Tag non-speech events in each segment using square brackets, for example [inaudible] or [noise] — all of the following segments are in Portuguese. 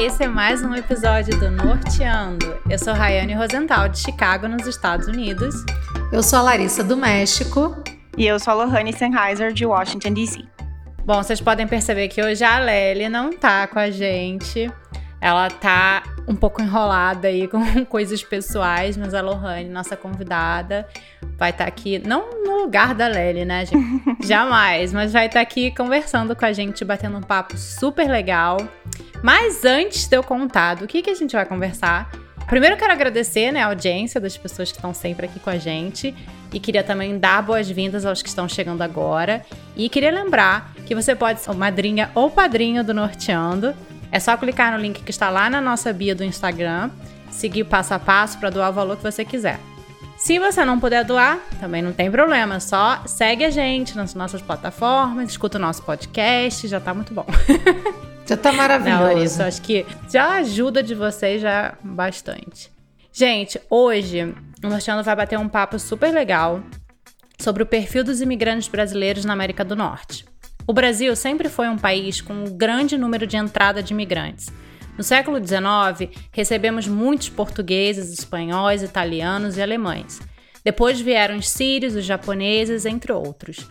esse é mais um episódio do Norteando. Eu sou Rayane Rosenthal, de Chicago, nos Estados Unidos. Eu sou a Larissa, do México. E eu sou a Lohane Sennheiser, de Washington, D.C. Bom, vocês podem perceber que hoje a Lely não tá com a gente. Ela tá um pouco enrolada aí com [laughs] coisas pessoais, mas a Lohane, nossa convidada, vai estar tá aqui, não no lugar da Lely, né, gente? [laughs] Jamais, mas vai estar tá aqui conversando com a gente, batendo um papo super legal. Mas antes de eu contar do que, que a gente vai conversar, primeiro eu quero agradecer né, a audiência das pessoas que estão sempre aqui com a gente. E queria também dar boas-vindas aos que estão chegando agora. E queria lembrar que você pode ser madrinha ou padrinho do Norteando. É só clicar no link que está lá na nossa bio do Instagram, seguir passo a passo para doar o valor que você quiser. Se você não puder doar, também não tem problema, só segue a gente nas nossas plataformas, escuta o nosso podcast, já tá muito bom. [laughs] Já tá maravilhoso. Não, acho que já ajuda de vocês já bastante. Gente, hoje o Norteando vai bater um papo super legal sobre o perfil dos imigrantes brasileiros na América do Norte. O Brasil sempre foi um país com um grande número de entrada de imigrantes. No século XIX, recebemos muitos portugueses, espanhóis, italianos e alemães. Depois vieram os sírios, os japoneses, entre outros.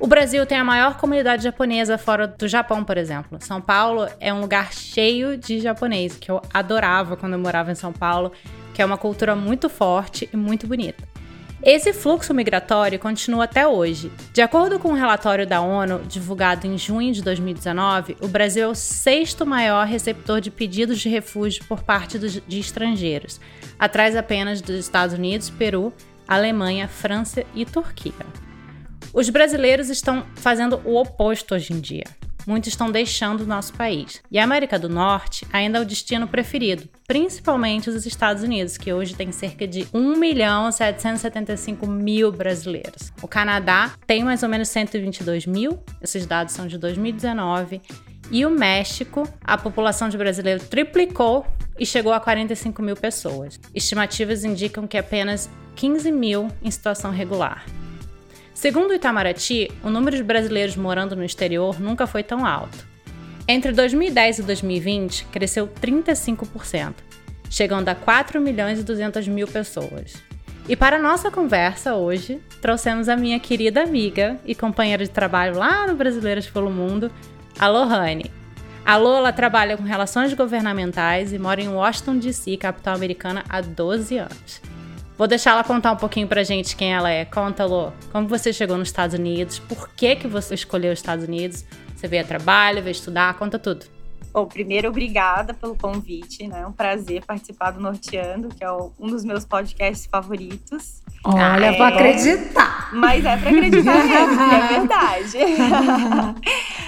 O Brasil tem a maior comunidade japonesa fora do Japão, por exemplo. São Paulo é um lugar cheio de japonês, que eu adorava quando eu morava em São Paulo, que é uma cultura muito forte e muito bonita. Esse fluxo migratório continua até hoje. De acordo com um relatório da ONU divulgado em junho de 2019, o Brasil é o sexto maior receptor de pedidos de refúgio por parte de estrangeiros, atrás apenas dos Estados Unidos, Peru, Alemanha, França e Turquia. Os brasileiros estão fazendo o oposto hoje em dia. Muitos estão deixando o nosso país. E a América do Norte ainda é o destino preferido, principalmente os Estados Unidos, que hoje tem cerca de 1 milhão 775 mil brasileiros. O Canadá tem mais ou menos 122 mil, esses dados são de 2019. E o México, a população de brasileiros triplicou e chegou a 45 mil pessoas. Estimativas indicam que apenas 15 mil em situação regular. Segundo o Itamaraty, o número de brasileiros morando no exterior nunca foi tão alto. Entre 2010 e 2020, cresceu 35%, chegando a 4 milhões e 200 mil pessoas. E para nossa conversa hoje, trouxemos a minha querida amiga e companheira de trabalho lá no Brasileiras pelo Mundo, a Lohane. A Lola trabalha com relações governamentais e mora em Washington, D.C., capital americana, há 12 anos. Vou deixar ela contar um pouquinho pra gente quem ela é. Conta, Lô, como você chegou nos Estados Unidos, por que, que você escolheu os Estados Unidos? Você veio a trabalho, veio estudar, conta tudo. Bom, primeiro, obrigada pelo convite, né? É um prazer participar do Norteando, que é um dos meus podcasts favoritos. Olha, é... vou acreditar. Mas é pra acreditar mesmo, é verdade.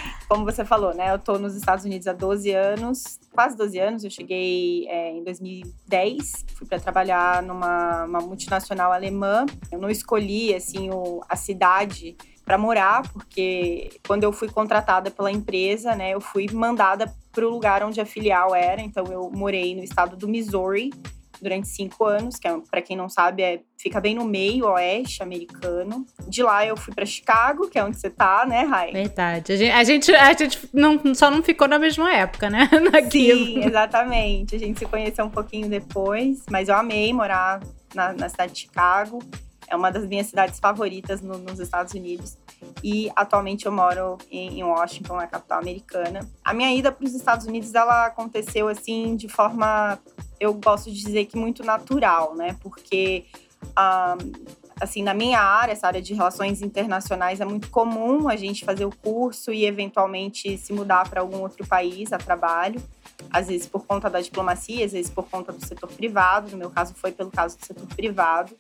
[laughs] como você falou, né? Eu tô nos Estados Unidos há 12 anos, quase 12 anos. Eu cheguei é, em 2010, fui para trabalhar numa multinacional alemã. Eu não escolhi, assim, o, a cidade para morar, porque quando eu fui contratada pela empresa, né, eu fui mandada para o lugar onde a filial era. Então, eu morei no estado do Missouri, durante cinco anos, que é, para quem não sabe, é, fica bem no meio oeste americano. De lá eu fui para Chicago, que é onde você tá, né, Rai? Verdade. A gente, a gente, a gente não, só não ficou na mesma época, né? [laughs] Naquilo. Sim, exatamente. A gente se conheceu um pouquinho depois, mas eu amei morar na, na cidade de Chicago. É uma das minhas cidades favoritas no, nos Estados Unidos. E atualmente eu moro em, em Washington, na capital americana. A minha ida para os Estados Unidos ela aconteceu assim de forma eu gosto de dizer que muito natural, né? Porque, um, assim, na minha área, essa área de relações internacionais, é muito comum a gente fazer o curso e eventualmente se mudar para algum outro país a trabalho. Às vezes por conta da diplomacia, às vezes por conta do setor privado. No meu caso, foi pelo caso do setor privado.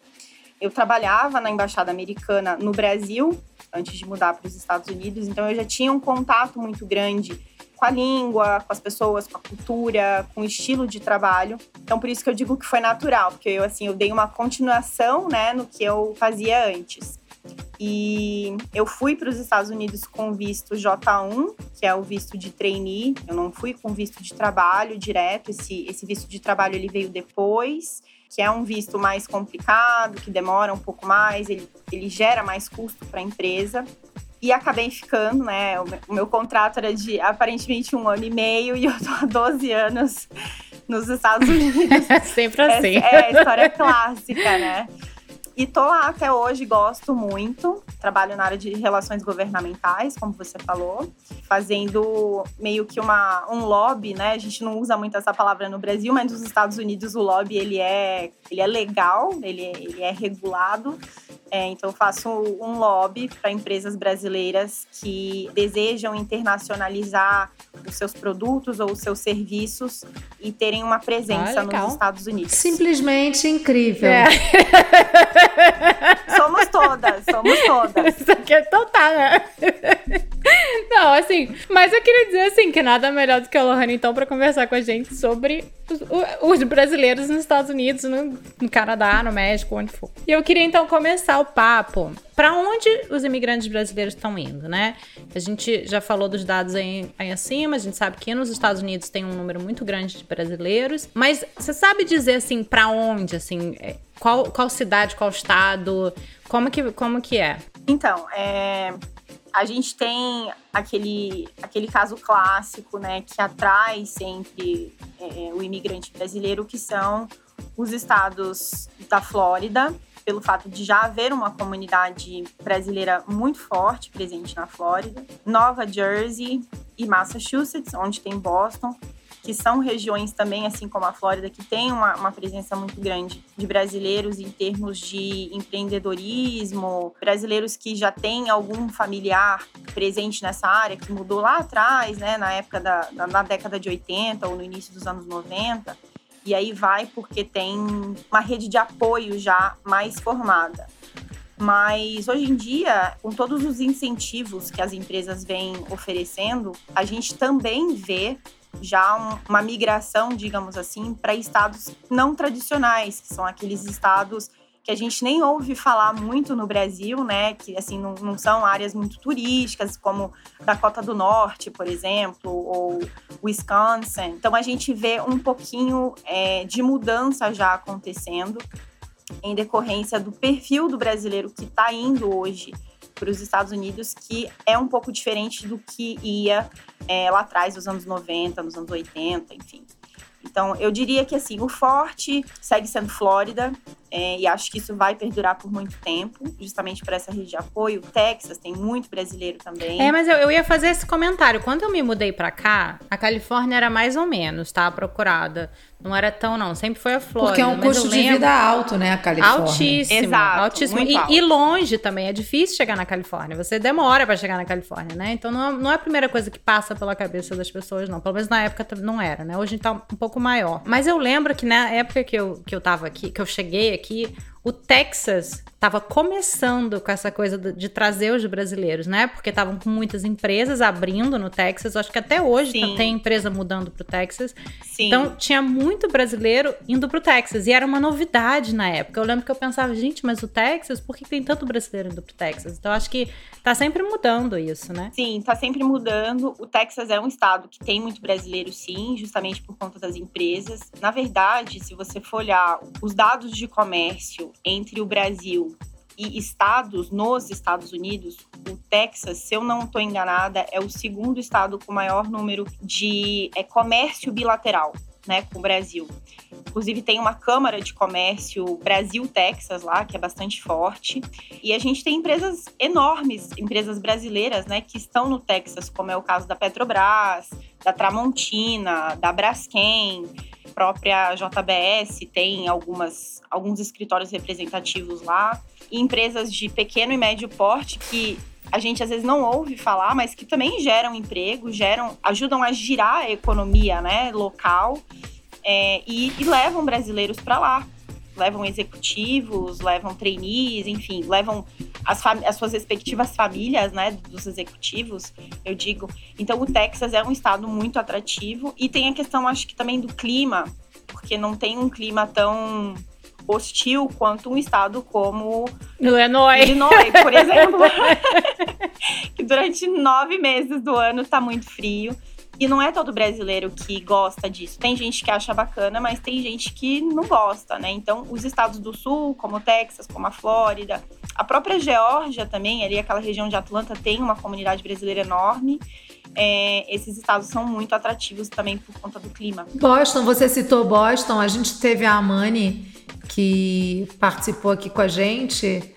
Eu trabalhava na embaixada americana no Brasil antes de mudar para os Estados Unidos, então eu já tinha um contato muito grande com a língua, com as pessoas, com a cultura, com o estilo de trabalho. Então, por isso que eu digo que foi natural, porque eu, assim, eu dei uma continuação, né, no que eu fazia antes. E eu fui para os Estados Unidos com visto J1, que é o visto de trainee. Eu não fui com visto de trabalho direto. Esse, esse visto de trabalho ele veio depois, que é um visto mais complicado, que demora um pouco mais, ele, ele gera mais custo para a empresa. e acabei ficando, né? O meu, o meu, contrato era de aparentemente um ano e meio e eu tô há 12 anos nos Estados Unidos. [laughs] Sempre assim. É, é a história clássica, né? E tô lá até hoje, gosto muito. Trabalho na área de relações governamentais, como você falou, fazendo meio que uma, um lobby, né? A gente não usa muito essa palavra no Brasil, mas nos Estados Unidos o lobby ele é, ele é legal, ele é, ele é regulado. É, então, eu faço um lobby para empresas brasileiras que desejam internacionalizar os seus produtos ou os seus serviços e terem uma presença ah, nos Estados Unidos. Simplesmente incrível. É. [laughs] [laughs] somos todas, somos todas. [laughs] Isso aqui é total, né? Não, assim, mas eu queria dizer assim que nada melhor do que a Lohane então para conversar com a gente sobre os, os brasileiros nos Estados Unidos, no, no, Canadá, no México, onde for. E eu queria então começar o papo. Para onde os imigrantes brasileiros estão indo, né? A gente já falou dos dados aí, aí acima, a gente sabe que nos Estados Unidos tem um número muito grande de brasileiros, mas você sabe dizer assim para onde, assim, é, qual, qual cidade, qual estado, como que, como que é? Então, é, a gente tem aquele, aquele caso clássico, né, que atrai sempre é, o imigrante brasileiro, que são os estados da Flórida, pelo fato de já haver uma comunidade brasileira muito forte presente na Flórida, Nova Jersey e Massachusetts, onde tem Boston, que são regiões também, assim como a Flórida, que tem uma, uma presença muito grande de brasileiros em termos de empreendedorismo, brasileiros que já têm algum familiar presente nessa área, que mudou lá atrás, né, na época da, na década de 80 ou no início dos anos 90. E aí vai porque tem uma rede de apoio já mais formada. Mas hoje em dia, com todos os incentivos que as empresas vêm oferecendo, a gente também vê já um, uma migração, digamos assim, para estados não tradicionais, que são aqueles estados que a gente nem ouve falar muito no Brasil, né? Que assim não, não, são áreas muito turísticas, como Dakota do Norte, por exemplo, ou Wisconsin. Então a gente vê um pouquinho é, de mudança já acontecendo em decorrência do perfil do brasileiro que está indo hoje para os Estados Unidos, que é um pouco diferente do que ia é, lá atrás, nos anos 90, nos anos 80, enfim. Então, eu diria que assim, o forte segue sendo Flórida, é, e acho que isso vai perdurar por muito tempo, justamente por essa rede de apoio. Texas tem muito brasileiro também. É, mas eu, eu ia fazer esse comentário. Quando eu me mudei para cá, a Califórnia era mais ou menos, tá? Procurada. Não era tão, não. Sempre foi a Flórida. Porque é um custo de vida alto, né, a Califórnia. Altíssimo. Exato, altíssimo. E, e, longe também. É difícil chegar na Califórnia. Você demora para chegar na Califórnia, né? Então não é, não é a primeira coisa que passa pela cabeça das pessoas, não. Pelo menos na época não era, né? Hoje tá um pouco maior. Mas eu lembro que na época que eu, que eu tava aqui, que eu cheguei aqui, aqui o Texas estava começando com essa coisa de, trazer os brasileiros, né? Porque estavam com muitas empresas abrindo no Texas. Acho que até hoje Sim. tem empresa mudando para o Texas. Sim. Então tinha muito brasileiro indo para o Texas e era uma novidade na época. Eu lembro que eu pensava, gente, mas o Texas, por que tem tanto brasileiro indo para o Texas? Então acho que tá sempre mudando isso, né? Sim, tá sempre mudando. O Texas é um estado que tem muito brasileiro, sim, justamente por conta das empresas. Na verdade, se você for olhar os dados de comércio entre o Brasil e estados nos Estados Unidos, o Texas, se eu não estou enganada, é o segundo estado com maior número de é, comércio bilateral. Né, com o Brasil. Inclusive tem uma Câmara de Comércio Brasil-Texas lá, que é bastante forte. E a gente tem empresas enormes, empresas brasileiras, né, que estão no Texas, como é o caso da Petrobras, da Tramontina, da Braskem, própria JBS tem algumas, alguns escritórios representativos lá e empresas de pequeno e médio porte que a gente às vezes não ouve falar, mas que também geram emprego, geram, ajudam a girar a economia né, local é, e, e levam brasileiros para lá. Levam executivos, levam trainees, enfim, levam as, as, suas respectivas famílias, né, dos executivos, eu digo. Então, o Texas é um estado muito atrativo e tem a questão, acho que também do clima, porque não tem um clima tão hostil quanto um estado como Illinois, Illinois por [laughs] exemplo, [laughs] que durante nove meses do ano está muito frio. E não é todo brasileiro que gosta disso. Tem gente que acha bacana, mas tem gente que não gosta, né? Então, os estados do sul, como o Texas, como a Flórida, a própria Geórgia também, ali aquela região de Atlanta tem uma comunidade brasileira enorme. É, esses estados são muito atrativos também por conta do clima. Boston, você citou Boston, a gente teve a Amani que participou aqui com a gente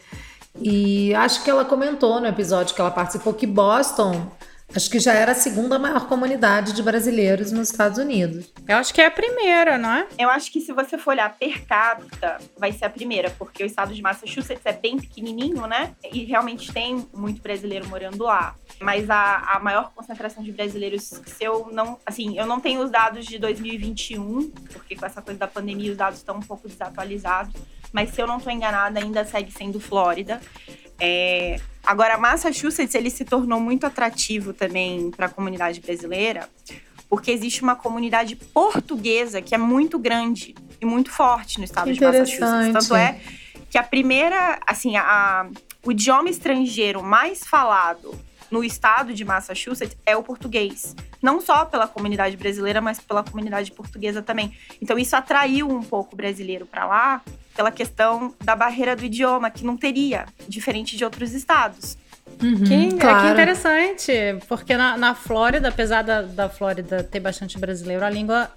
e acho que ela comentou no episódio que ela participou que Boston Acho que já era a segunda maior comunidade de brasileiros nos Estados Unidos. Eu acho que é a primeira, não é? Eu acho que se você for olhar per capita, vai ser a primeira, porque o estado de Massachusetts é bem pequenininho, né? E realmente tem muito brasileiro morando lá. Mas a, a maior concentração de brasileiros, se eu não. Assim, eu não tenho os dados de 2021, porque com essa coisa da pandemia os dados estão um pouco desatualizados. Mas se eu não estou enganada, ainda segue sendo Flórida. É, agora, Massachusetts ele se tornou muito atrativo também para a comunidade brasileira, porque existe uma comunidade portuguesa que é muito grande e muito forte no estado de Massachusetts. Tanto é que a primeira, assim, a, o idioma estrangeiro mais falado no estado de Massachusetts é o português. Não só pela comunidade brasileira, mas pela comunidade portuguesa também. Então isso atraiu um pouco o brasileiro para lá, pela questão da barreira do idioma, que não teria, diferente de outros estados. Uhum, que, claro. é que interessante, porque na, na Flórida, apesar da, da Flórida ter bastante brasileiro, a língua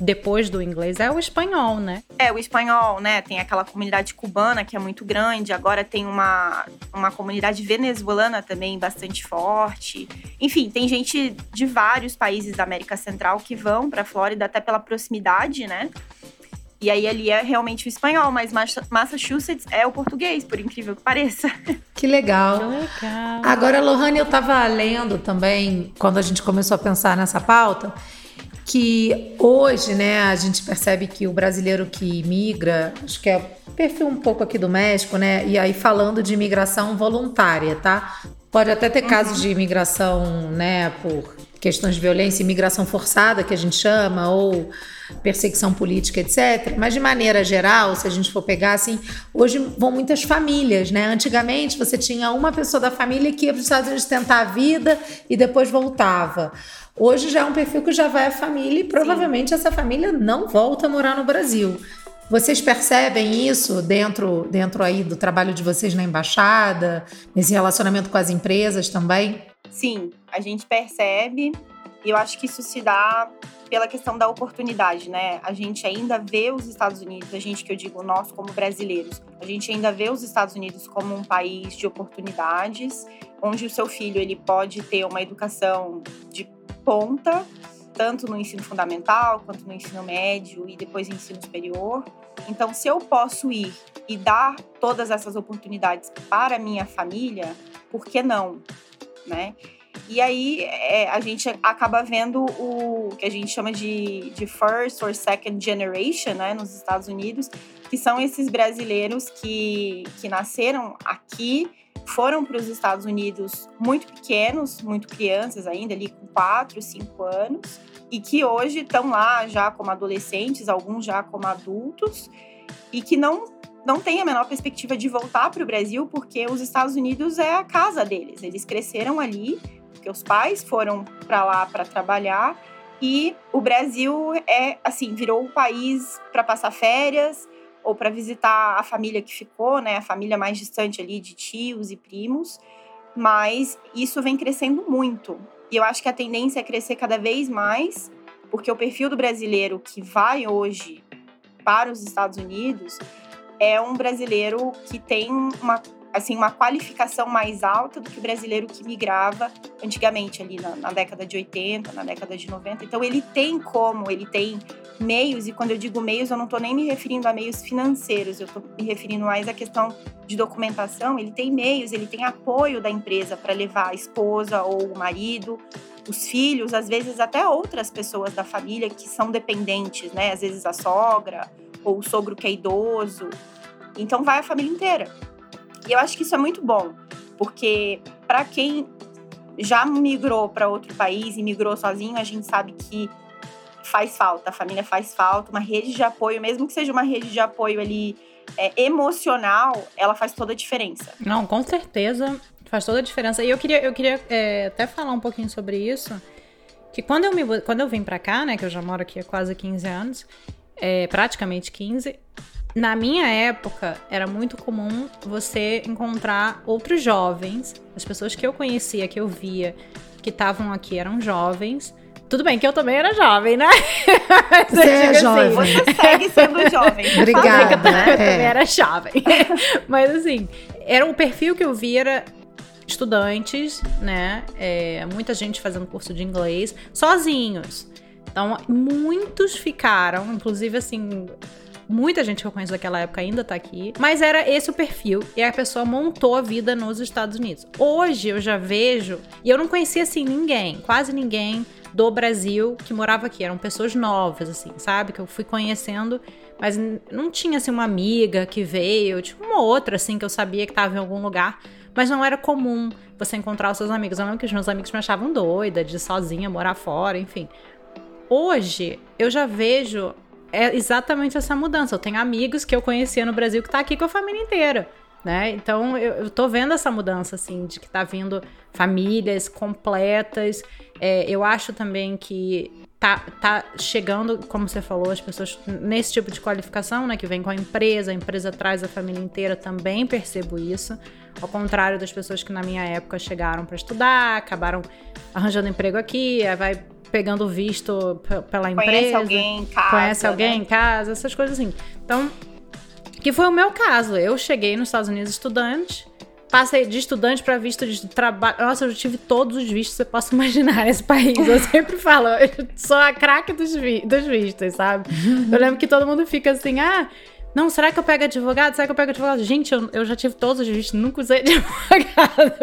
depois do inglês é o espanhol, né? É, o espanhol, né? Tem aquela comunidade cubana que é muito grande, agora tem uma, uma comunidade venezuelana também bastante forte. Enfim, tem gente de vários países da América Central que vão para a Flórida até pela proximidade, né? E aí ali é realmente o espanhol, mas Massachusetts é o português, por incrível que pareça. [laughs] Que legal. Que legal. Agora, Lohane, eu estava lendo também, quando a gente começou a pensar nessa pauta, que hoje, né, a gente percebe que o brasileiro que migra, acho que é perfil um pouco aqui do México, né, e aí falando de imigração voluntária, tá? Pode até ter casos de imigração, né, por questões de violência, imigração forçada, que a gente chama, ou perseguição política, etc. Mas de maneira geral, se a gente for pegar assim, hoje vão muitas famílias, né? Antigamente você tinha uma pessoa da família que ia para os Estados Unidos tentar a vida e depois voltava. Hoje já é um perfil que já vai a família e provavelmente Sim. essa família não volta a morar no Brasil. Vocês percebem isso dentro, dentro aí do trabalho de vocês na embaixada, nesse relacionamento com as empresas também? Sim, a gente percebe e eu acho que isso se dá pela questão da oportunidade, né? A gente ainda vê os Estados Unidos, a gente que eu digo nós como brasileiros, a gente ainda vê os Estados Unidos como um país de oportunidades, onde o seu filho ele pode ter uma educação de ponta, tanto no ensino fundamental quanto no ensino médio e depois no ensino superior. Então, se eu posso ir e dar todas essas oportunidades para minha família, por que não, né? E aí é, a gente acaba vendo o que a gente chama de, de first or second generation, né, nos Estados Unidos, que são esses brasileiros que, que nasceram aqui, foram para os Estados Unidos muito pequenos, muito crianças ainda, ali com 4, 5 anos, e que hoje estão lá já como adolescentes, alguns já como adultos, e que não não têm a menor perspectiva de voltar para o Brasil, porque os Estados Unidos é a casa deles. Eles cresceram ali, porque os pais foram para lá para trabalhar e o Brasil é assim virou o país para passar férias ou para visitar a família que ficou, né, a família mais distante ali de tios e primos. Mas isso vem crescendo muito e eu acho que a tendência é crescer cada vez mais, porque o perfil do brasileiro que vai hoje para os Estados Unidos é um brasileiro que tem uma assim, uma qualificação mais alta do que o brasileiro que migrava antigamente, ali na, na, década de 80, na década de 90. Então, ele tem como, ele tem meios, e quando eu digo meios, eu não estou nem me referindo a meios financeiros, eu estou me referindo mais à questão de documentação. Ele tem meios, ele tem apoio da empresa para levar a esposa ou o marido, os filhos, às vezes até outras pessoas da família que são dependentes, né? Às vezes a sogra ou o sogro que é idoso. Então, vai a família inteira. E eu acho que isso é muito bom, porque para quem já migrou para outro país e migrou sozinho, a gente sabe que faz falta, a família faz falta, uma rede de apoio, mesmo que seja uma rede de apoio ali é, emocional, ela faz toda a diferença. Não, com certeza faz toda a diferença. E eu queria, eu queria é, até falar um pouquinho sobre isso, que quando eu, me, quando eu vim para cá, né, que eu já moro aqui há quase 15 anos, é, praticamente 15, na minha época era muito comum você encontrar outros jovens, as pessoas que eu conhecia, que eu via, que estavam aqui eram jovens. Tudo bem que eu também era jovem, né? [laughs] Você é assim, jovem. Você segue sendo jovem. Obrigada. Eu, também, eu também era jovem. [laughs] Mas assim, era o perfil que eu via era estudantes, né? É, muita gente fazendo curso de inglês, sozinhos. Então, muitos ficaram, inclusive assim, muita gente que eu conheço daquela época ainda tá aqui, mas era esse o perfil e a pessoa montou a vida nos Estados Unidos. Hoje eu já vejo, e eu não conhecia assim ninguém, quase ninguém do Brasil que morava aqui, eram pessoas novas assim, sabe? Que eu fui conhecendo, mas não tinha assim uma amiga que veio, tipo uma outra assim que eu sabia que tava em algum lugar. Mas não era comum você encontrar os seus amigos. Eu lembro que os meus amigos me achavam doida de sozinha morar fora, enfim. Hoje, eu já vejo é exatamente essa mudança. Eu tenho amigos que eu conhecia no Brasil que tá aqui com a família inteira. Né? Então eu, eu tô vendo essa mudança, assim, de que tá vindo famílias completas. É, eu acho também que tá, tá chegando, como você falou, as pessoas nesse tipo de qualificação, né? Que vem com a empresa, a empresa traz a família inteira, também percebo isso. Ao contrário das pessoas que na minha época chegaram para estudar, acabaram arranjando emprego aqui, vai pegando visto pela empresa. Conhece alguém em casa. Conhece alguém né? em casa, essas coisas assim. Então, que foi o meu caso. Eu cheguei nos Estados Unidos estudante, passei de estudante para visto de trabalho. Nossa, eu já tive todos os vistos que você possa imaginar nesse país. Eu sempre [laughs] falo, eu sou a craque dos, vi dos vistos, sabe? Eu lembro que todo mundo fica assim, ah. Não, será que eu pego advogado? Será que eu pego advogado? Gente, eu, eu já tive todos os vistos, nunca usei [laughs] advogado.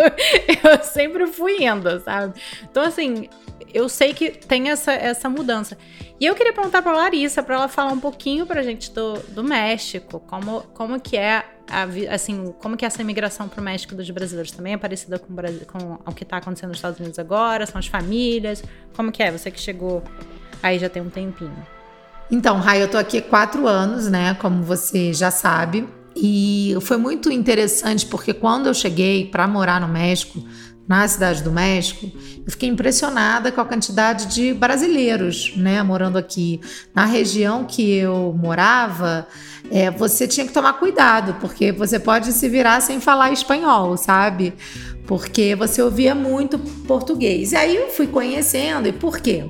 Eu sempre fui indo, sabe? Então, assim, eu sei que tem essa, essa mudança. E eu queria perguntar para Larissa, para ela falar um pouquinho pra gente do, do México, como, como que é a, assim, como que é essa imigração para o México dos brasileiros também é parecida com, com o que está acontecendo nos Estados Unidos agora? São as famílias? Como que é? Você que chegou aí já tem um tempinho. Então, Rai, eu tô aqui há quatro anos, né? Como você já sabe. E foi muito interessante porque quando eu cheguei para morar no México, na cidade do México, eu fiquei impressionada com a quantidade de brasileiros, né, morando aqui. Na região que eu morava, é, você tinha que tomar cuidado, porque você pode se virar sem falar espanhol, sabe? Porque você ouvia muito português. E aí eu fui conhecendo, e por quê?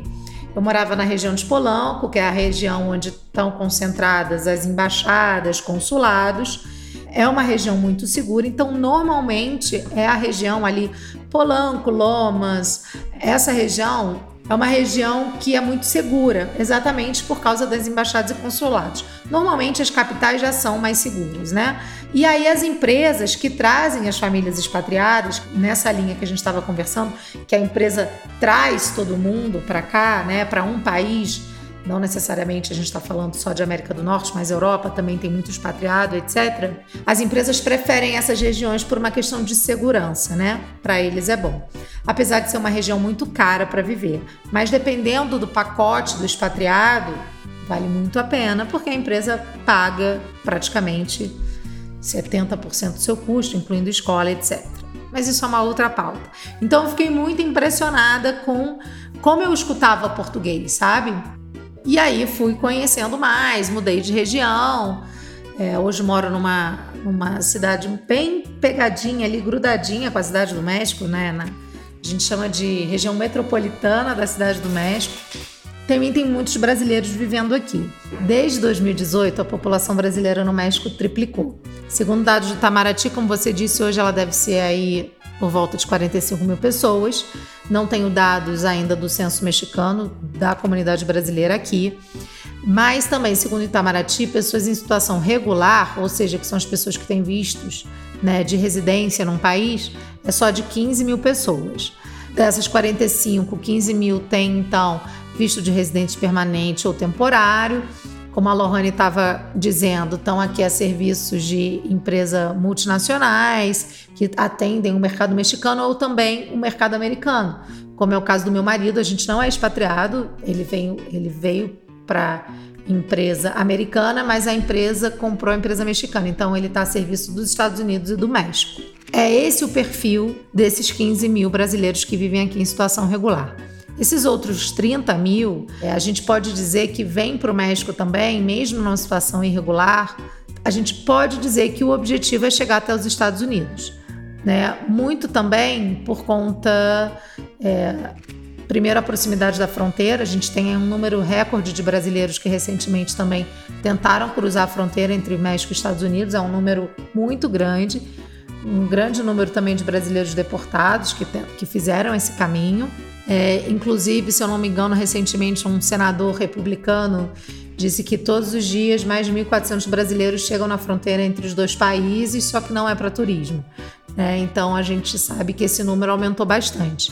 Eu morava na região de Polanco, que é a região onde estão concentradas as embaixadas, consulados é uma região muito segura, então normalmente é a região ali, Polanco, Lomas, essa região é uma região que é muito segura, exatamente por causa das embaixadas e consulados. Normalmente as capitais já são mais seguras, né? E aí as empresas que trazem as famílias expatriadas, nessa linha que a gente estava conversando, que a empresa traz todo mundo para cá, né, para um país não necessariamente a gente está falando só de América do Norte, mas Europa também tem muito expatriado, etc. As empresas preferem essas regiões por uma questão de segurança, né? Para eles é bom. Apesar de ser uma região muito cara para viver, mas dependendo do pacote do expatriado, vale muito a pena, porque a empresa paga praticamente 70% do seu custo, incluindo escola, etc. Mas isso é uma outra pauta. Então eu fiquei muito impressionada com como eu escutava português, sabe? E aí fui conhecendo mais, mudei de região. É, hoje moro numa, numa cidade bem pegadinha ali, grudadinha com a cidade do México, né? Na, a gente chama de região metropolitana da cidade do México. Também tem muitos brasileiros vivendo aqui. Desde 2018, a população brasileira no México triplicou. Segundo dados do Itamaraty, como você disse, hoje ela deve ser aí por volta de 45 mil pessoas. Não tenho dados ainda do censo mexicano da comunidade brasileira aqui. Mas também, segundo Itamaraty, pessoas em situação regular, ou seja, que são as pessoas que têm vistos né, de residência num país, é só de 15 mil pessoas. Dessas 45, 15 mil têm então visto de residente permanente ou temporário como a Lohane estava dizendo, estão aqui a serviços de empresas multinacionais que atendem o mercado mexicano ou também o mercado americano. Como é o caso do meu marido, a gente não é expatriado, ele veio, ele veio para empresa americana, mas a empresa comprou a empresa mexicana, então ele está a serviço dos Estados Unidos e do México. É esse o perfil desses 15 mil brasileiros que vivem aqui em situação regular. Esses outros 30 mil, é, a gente pode dizer que vem para o México também, mesmo numa situação irregular, a gente pode dizer que o objetivo é chegar até os Estados Unidos. Né? Muito também por conta, é, primeiro, a proximidade da fronteira. A gente tem um número recorde de brasileiros que recentemente também tentaram cruzar a fronteira entre México e Estados Unidos. É um número muito grande. Um grande número também de brasileiros deportados que, que fizeram esse caminho. É, inclusive, se eu não me engano, recentemente um senador republicano disse que todos os dias mais de 1.400 brasileiros chegam na fronteira entre os dois países, só que não é para turismo. É, então a gente sabe que esse número aumentou bastante.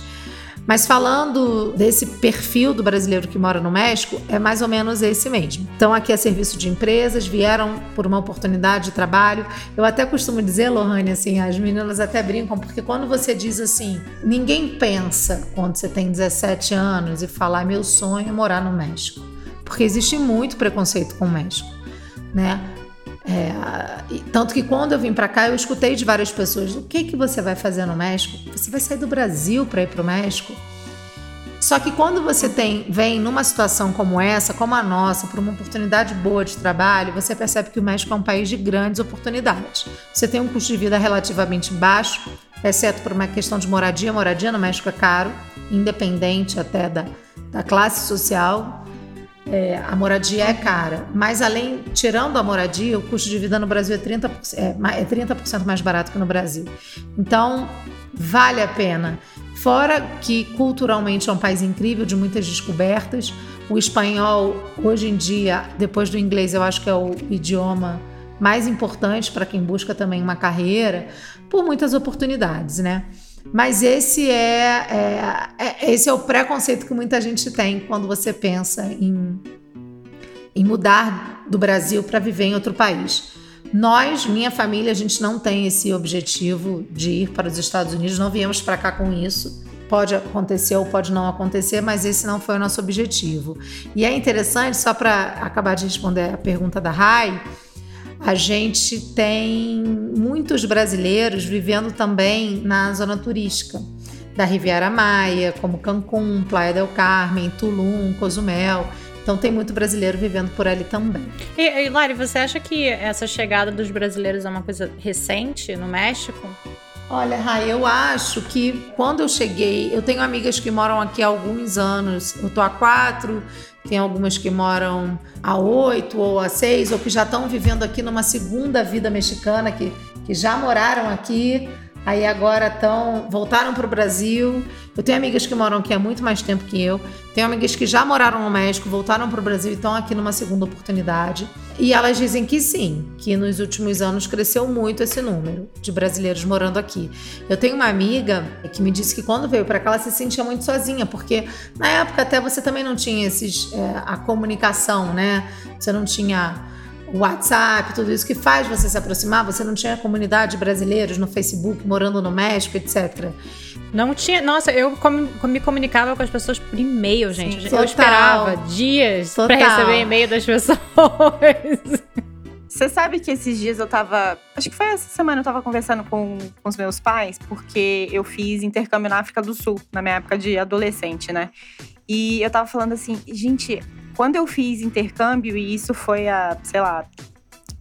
Mas falando desse perfil do brasileiro que mora no México, é mais ou menos esse mesmo. Então, aqui é serviço de empresas, vieram por uma oportunidade de trabalho. Eu até costumo dizer, Lohane, assim, as meninas até brincam, porque quando você diz assim, ninguém pensa quando você tem 17 anos e falar meu sonho é morar no México. Porque existe muito preconceito com o México, né? É, tanto que quando eu vim para cá, eu escutei de várias pessoas: o que, que você vai fazer no México? Você vai sair do Brasil para ir para o México? Só que quando você tem, vem numa situação como essa, como a nossa, por uma oportunidade boa de trabalho, você percebe que o México é um país de grandes oportunidades. Você tem um custo de vida relativamente baixo, exceto por uma questão de moradia. Moradia no México é caro, independente até da, da classe social. É, a moradia é cara, mas além, tirando a moradia, o custo de vida no Brasil é 30%, é, é 30 mais barato que no Brasil. Então, vale a pena. Fora que culturalmente é um país incrível, de muitas descobertas. O espanhol, hoje em dia, depois do inglês, eu acho que é o idioma mais importante para quem busca também uma carreira, por muitas oportunidades, né? Mas esse é, é, é, esse é o preconceito que muita gente tem quando você pensa em, em mudar do Brasil para viver em outro país. Nós, minha família, a gente não tem esse objetivo de ir para os Estados Unidos, não viemos para cá com isso. Pode acontecer ou pode não acontecer, mas esse não foi o nosso objetivo. E é interessante, só para acabar de responder a pergunta da Rai, a gente tem muitos brasileiros vivendo também na zona turística da Riviera Maia, como Cancún, Playa del Carmen, Tulum, Cozumel. Então tem muito brasileiro vivendo por ali também. E, e Lari, você acha que essa chegada dos brasileiros é uma coisa recente no México? Olha, Rai, eu acho que quando eu cheguei, eu tenho amigas que moram aqui há alguns anos. Eu tô há quatro, tem algumas que moram há oito ou há seis, ou que já estão vivendo aqui numa segunda vida mexicana, que, que já moraram aqui, aí agora estão voltaram para o Brasil. Eu tenho amigas que moram aqui há muito mais tempo que eu. Tenho amigas que já moraram no México, voltaram para o Brasil e estão aqui numa segunda oportunidade. E elas dizem que sim, que nos últimos anos cresceu muito esse número de brasileiros morando aqui. Eu tenho uma amiga que me disse que quando veio para cá ela se sentia muito sozinha, porque na época até você também não tinha esses, é, a comunicação, né? Você não tinha o WhatsApp, tudo isso que faz você se aproximar. Você não tinha comunidade de brasileiros no Facebook morando no México, etc. Não tinha. Nossa, eu me comunicava com as pessoas por e-mail, gente. Sim, eu esperava dias para receber e-mail das pessoas. [laughs] Você sabe que esses dias eu tava. Acho que foi essa semana eu tava conversando com, com os meus pais, porque eu fiz intercâmbio na África do Sul, na minha época de adolescente, né? E eu tava falando assim, gente, quando eu fiz intercâmbio, e isso foi há, sei lá,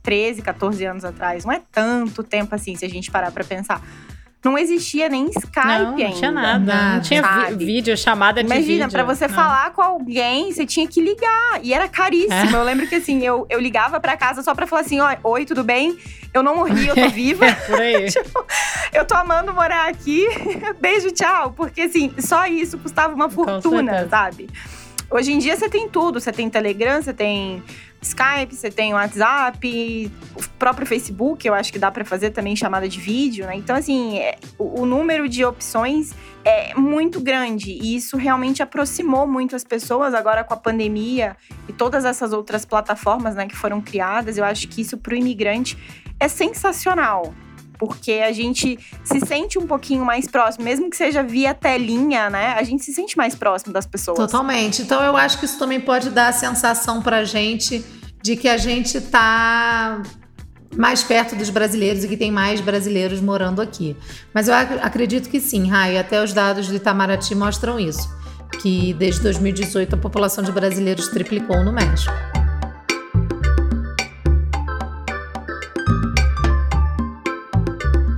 13, 14 anos atrás, não é tanto tempo assim, se a gente parar pra pensar não existia nem Skype não, ainda. Não tinha nada. Não tinha sabe? vídeo, chamada de Imagina, vídeo. Imagina, pra você não. falar com alguém, você tinha que ligar. E era caríssimo. É. Eu lembro que assim, eu, eu ligava pra casa só pra falar assim: oi, tudo bem? Eu não morri, eu tô [laughs] viva. Por aí. [laughs] tipo, eu tô amando morar aqui. [laughs] Beijo, tchau. Porque assim, só isso custava uma fortuna, sabe? Hoje em dia você tem tudo. Você tem Telegram, você tem Skype, você tem WhatsApp, o próprio Facebook, eu acho que dá para fazer também chamada de vídeo, né? Então, assim, é, o, o, número de opções é muito grande e isso realmente aproximou muito as pessoas agora com a pandemia e todas essas outras plataformas, né, que foram criadas. Eu acho que isso para o imigrante é sensacional porque a gente se sente um pouquinho mais próximo, mesmo que seja via telinha, né? A gente se sente mais próximo das pessoas. Totalmente. Então eu acho que isso também pode dar a sensação pra gente de que a gente tá mais perto dos brasileiros e que tem mais brasileiros morando aqui. Mas eu acredito que sim, Rai, até os dados do Itamaraty mostram isso. Que desde 2018 a população de brasileiros triplicou no México.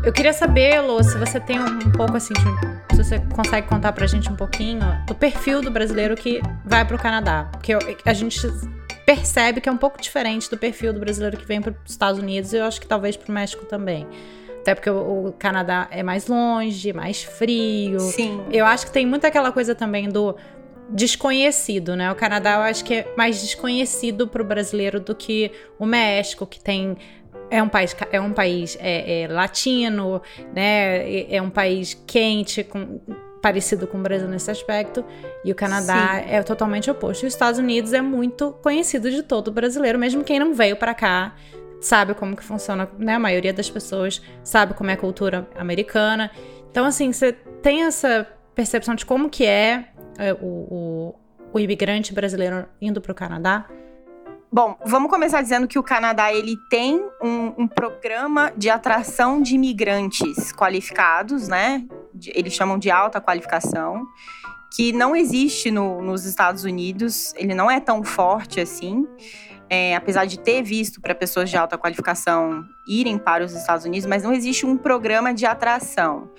Eu queria saber, Lô, se você tem um pouco assim, se você consegue contar pra gente um pouquinho do perfil do brasileiro que vai pro Canadá. Porque a gente percebe que é um pouco diferente do perfil do brasileiro que vem para os Estados Unidos e eu acho que talvez para o México também. Até porque o, o, Canadá é mais longe, mais frio. Sim. Eu acho que tem muito aquela coisa também do desconhecido, né? O Canadá eu acho que é mais desconhecido para o brasileiro do que o México, que tem é um país, é um país é, é latino, né? É, um país quente, com, parecido com o Brasil nesse aspecto. E o Canadá Sim. é totalmente oposto. E os Estados Unidos é muito conhecido de todo brasileiro, mesmo quem não veio para cá sabe como que funciona, né? A maioria das pessoas sabe como é a cultura americana. Então, assim, você tem essa percepção de como que é, é o, o, o imigrante brasileiro indo para o Canadá? Bom, vamos começar dizendo que o Canadá ele tem um, um, programa de atração de imigrantes qualificados, né? Eles chamam de alta qualificação, que não existe no, nos Estados Unidos. Ele não é tão forte assim, é, apesar de ter visto para pessoas de alta qualificação irem para os Estados Unidos, mas não existe um programa de atração.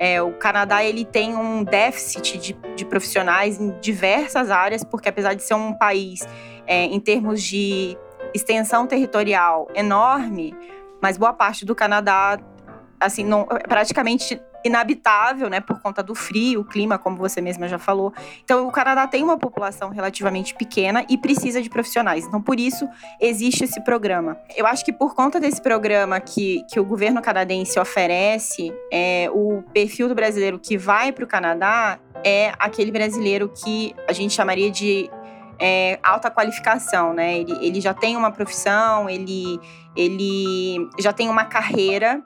É, o Canadá ele tem um déficit de, de profissionais em diversas áreas, porque apesar de ser um país é, em termos de extensão territorial enorme, mas boa parte do Canadá, assim, não, é praticamente inabitável, né, por conta do frio, o clima, como você mesma já falou. Então, o Canadá tem uma população relativamente pequena e precisa de profissionais. Então, por isso existe esse programa. Eu acho que por conta desse programa que, que o governo canadense oferece, é, o perfil do brasileiro que vai para o Canadá é aquele brasileiro que a gente chamaria de é, alta qualificação, né? Ele, ele já tem uma profissão, ele, ele já tem uma carreira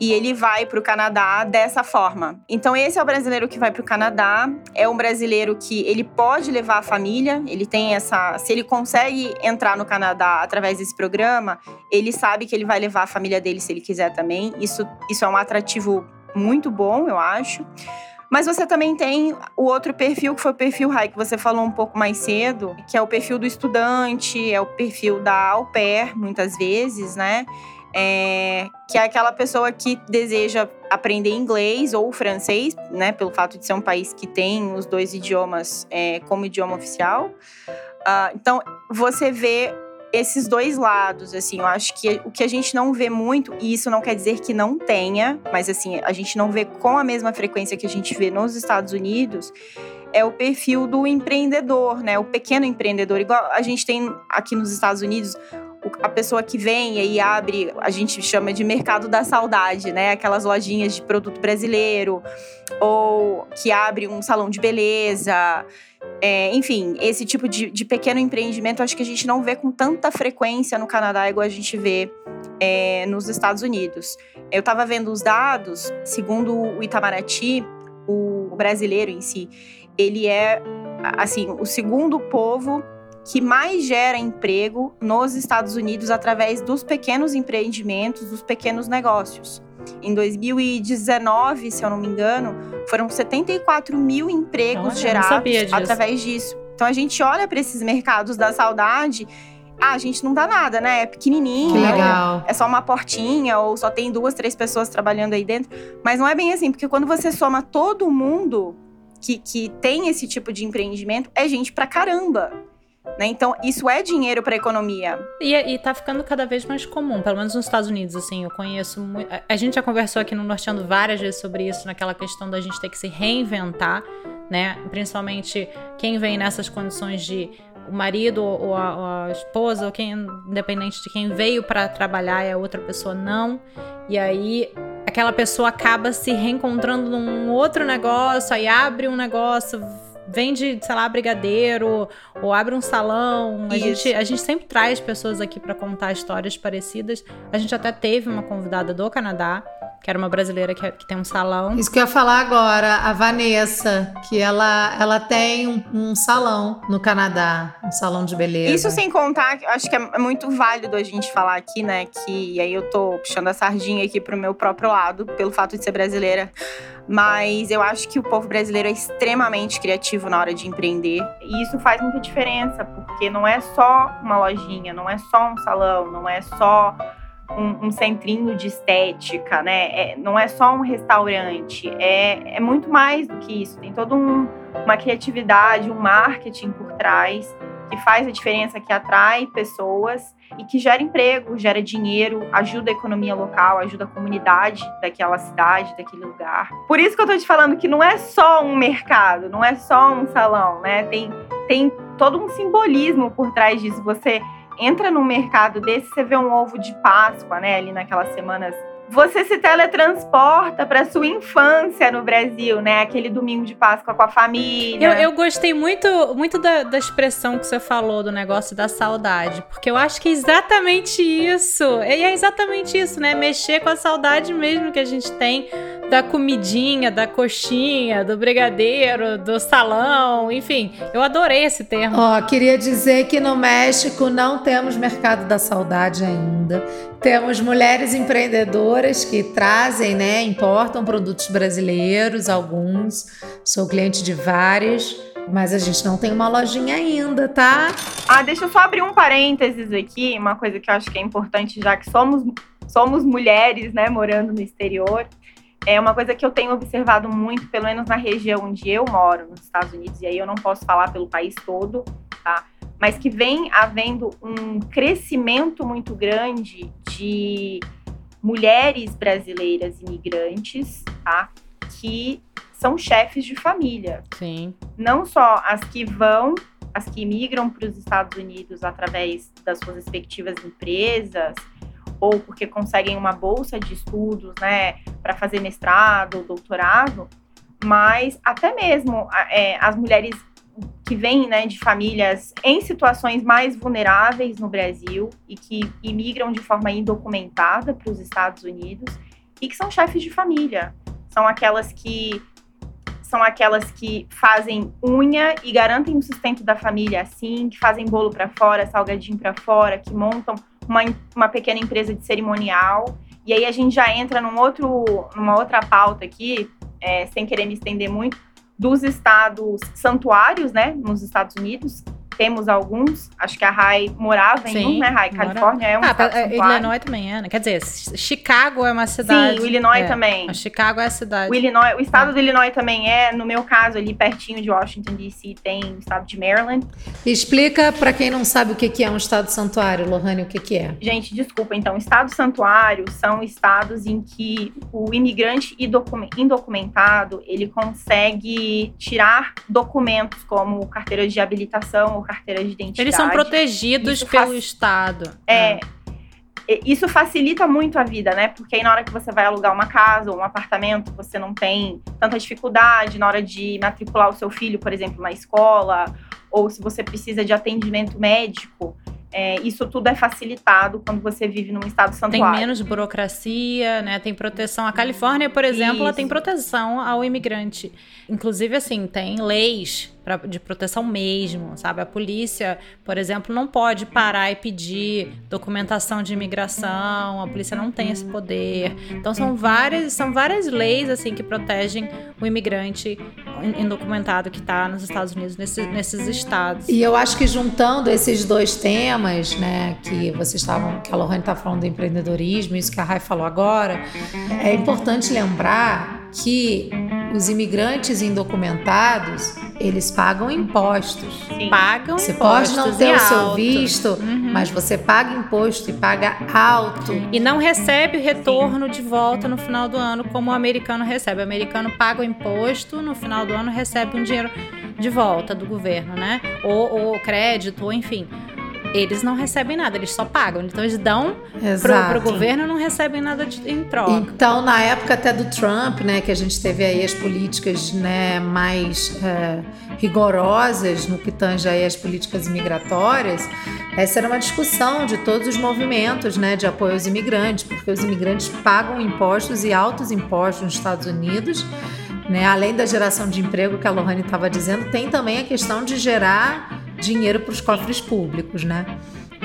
e ele vai para o Canadá dessa forma. Então esse é o brasileiro que vai para o Canadá, é um brasileiro que ele pode levar a família, ele tem essa, se ele consegue entrar no Canadá através desse programa, ele sabe que ele vai levar a família dele se ele quiser também. Isso isso é um atrativo muito bom, eu acho. Mas você também tem o outro perfil, que foi o perfil Rai, que você falou um pouco mais cedo, que é o perfil do estudante, é o perfil da au pair, muitas vezes, né? É, que é aquela pessoa que deseja aprender inglês ou francês, né? Pelo fato de ser um país que tem os dois idiomas é, como idioma oficial. Uh, então, você vê esses dois lados, assim, eu acho que o que a gente não vê muito, e isso não quer dizer que não tenha, mas assim, a gente não vê com a mesma frequência que a gente vê nos Estados Unidos, é o perfil do empreendedor, né? O pequeno empreendedor, igual a gente tem aqui nos Estados Unidos, a pessoa que vem e abre, a gente chama de mercado da saudade, né? Aquelas lojinhas de produto brasileiro, ou que abre um salão de beleza. É, enfim, esse tipo de, de, pequeno empreendimento acho que a gente não vê com tanta frequência no Canadá igual a gente vê é, nos Estados Unidos. Eu estava vendo os dados, segundo o Itamaraty, o brasileiro em si, ele é assim o segundo povo que mais gera emprego nos Estados Unidos através dos pequenos empreendimentos, dos pequenos negócios. Em 2019, se eu não me engano, foram 74 mil empregos olha, gerados através disso. Então a gente olha para esses mercados da saudade ah, a gente não dá nada, né? É pequenininho. Que legal. É só uma portinha ou só tem duas, três pessoas trabalhando aí dentro. Mas não é bem assim, porque quando você soma todo mundo que, que tem esse tipo de empreendimento, é gente pra caramba. Né? Então, isso é dinheiro para a economia. E, e tá ficando cada vez mais comum, pelo menos nos Estados Unidos, assim, eu conheço muito. A gente já conversou aqui no Norteando várias vezes sobre isso, naquela questão da gente ter que se reinventar, né? Principalmente quem vem nessas condições de o marido ou a, ou a esposa, ou quem, independente de quem veio para trabalhar e a outra pessoa não. E aí aquela pessoa acaba se reencontrando num outro negócio, aí abre um negócio, vende, sei lá, brigadeiro ou abre um salão. A gente, a gente sempre traz pessoas aqui para contar histórias parecidas. A gente até teve uma convidada do Canadá, que era uma brasileira que, que tem um salão. Isso que eu ia falar agora, a Vanessa, que ela, ela tem um, um salão no Canadá. um salão de beleza. Isso sem contar, acho que é muito válido a gente falar aqui, né? Que e aí eu tô puxando a sardinha aqui pro meu próprio lado, pelo fato de ser brasileira. Mas eu acho que o povo brasileiro é extremamente criativo na hora de empreender. E isso faz muita diferença, porque não é só uma lojinha, não é só um salão, não é só um, um centrinho de estética, né? É, não é só um restaurante, é, é muito mais do que isso. Tem toda um, uma criatividade, um marketing por trás que faz a diferença, que atrai pessoas e que gera emprego, gera dinheiro, ajuda a economia local, ajuda a comunidade daquela cidade, daquele lugar. Por isso que eu tô te falando que não é só um mercado, não é só um salão, né? Tem, tem todo um simbolismo por trás disso. Você entra num mercado desse, você vê um ovo de Páscoa, né? Ali naquelas semanas você se teletransporta para sua infância no Brasil, né? Aquele domingo de Páscoa com a família. Eu, eu gostei muito, muito da, da, expressão que você falou do negócio da saudade, porque eu acho que é exatamente isso. E é exatamente isso, né? Mexer com a saudade mesmo que a gente tem da comidinha, da coxinha, do brigadeiro, do salão, enfim. Eu adorei esse termo. Ó, oh, queria dizer que no México não temos mercado da saudade ainda. Temos mulheres empreendedoras que trazem, né, importam produtos brasileiros, alguns. Sou cliente de vários. Mas a gente não tem uma lojinha ainda, tá? Ah, deixa eu só abrir um parênteses aqui, uma coisa que eu acho que é importante, já que somos, somos mulheres, né, morando no exterior. É uma coisa que eu tenho observado muito, pelo menos na região onde eu moro, nos Estados Unidos, e aí eu não posso falar pelo país todo, tá? Mas que vem havendo um crescimento muito grande de mulheres brasileiras imigrantes, tá? Que são chefes de família. Sim. Não só as que vão, as que migram para os Estados Unidos através das suas respectivas empresas, ou porque conseguem uma bolsa de estudos, né, para fazer mestrado ou doutorado, mas até mesmo é, as mulheres que vêm né, de famílias em situações mais vulneráveis no Brasil e que imigram de forma indocumentada para os Estados Unidos e que são chefes de família. São aquelas que são aquelas que fazem unha e garantem o sustento da família assim, que fazem bolo para fora, salgadinho para fora, que montam uma, uma pequena empresa de cerimonial. E aí a gente já entra num outro, numa outra pauta aqui, é, sem querer me estender muito, dos estados santuários, né, nos Estados Unidos, temos alguns, acho que a Rai morava Sim, em um, né, Rai? Califórnia é um ah, estado é, Illinois também é, né? Quer dizer, Chicago é uma cidade. Sim, o Illinois é, também. A Chicago é a cidade. O Illinois, o estado é. do Illinois também é, no meu caso, ali pertinho de Washington D.C. tem o estado de Maryland. Explica para quem não sabe o que é um estado santuário, Lohane, o que é? Gente, desculpa, então, estado santuário são estados em que o imigrante indocumentado, ele consegue tirar documentos como carteira de habilitação ou carteira de identidade. Eles são protegidos pelo Estado. É. é. Isso facilita muito a vida, né? Porque aí na hora que você vai alugar uma casa ou um apartamento, você não tem tanta dificuldade na hora de matricular o seu filho, por exemplo, na escola, ou se você precisa de atendimento médico. É, isso tudo é facilitado quando você vive num estado santuário. Tem menos burocracia, né? Tem proteção. A Califórnia, por exemplo, ela tem proteção ao imigrante. Inclusive, assim, tem leis pra, de proteção mesmo, sabe? A polícia, por exemplo, não pode parar e pedir documentação de imigração, a polícia não tem esse poder. Então são várias, são várias leis assim que protegem o imigrante indocumentado que está nos Estados Unidos, nesses, nesses estados. E eu acho que juntando esses dois temas, né, que vocês estavam, que a Lohane está falando do empreendedorismo, isso que a Rai falou agora, é importante lembrar que os imigrantes indocumentados, eles pagam impostos. Sim. Pagam Você impostos pode não ter o seu visto, uhum. mas você paga imposto e paga alto. E não recebe o retorno Sim. de volta no final do ano, como o americano recebe. O americano paga o imposto, no final do ano recebe um dinheiro de volta do governo, né? Ou, ou crédito, ou enfim eles não recebem nada, eles só pagam. Então eles dão para o governo e não recebem nada de, em troca. Então, na época até do Trump, né, que a gente teve aí as políticas né, mais é, rigorosas no que tange aí as políticas imigratórias, essa era uma discussão de todos os movimentos né, de apoio aos imigrantes, porque os imigrantes pagam impostos e altos impostos nos Estados Unidos. Né? Além da geração de emprego que a Lohane estava dizendo, tem também a questão de gerar dinheiro para os cofres públicos, né?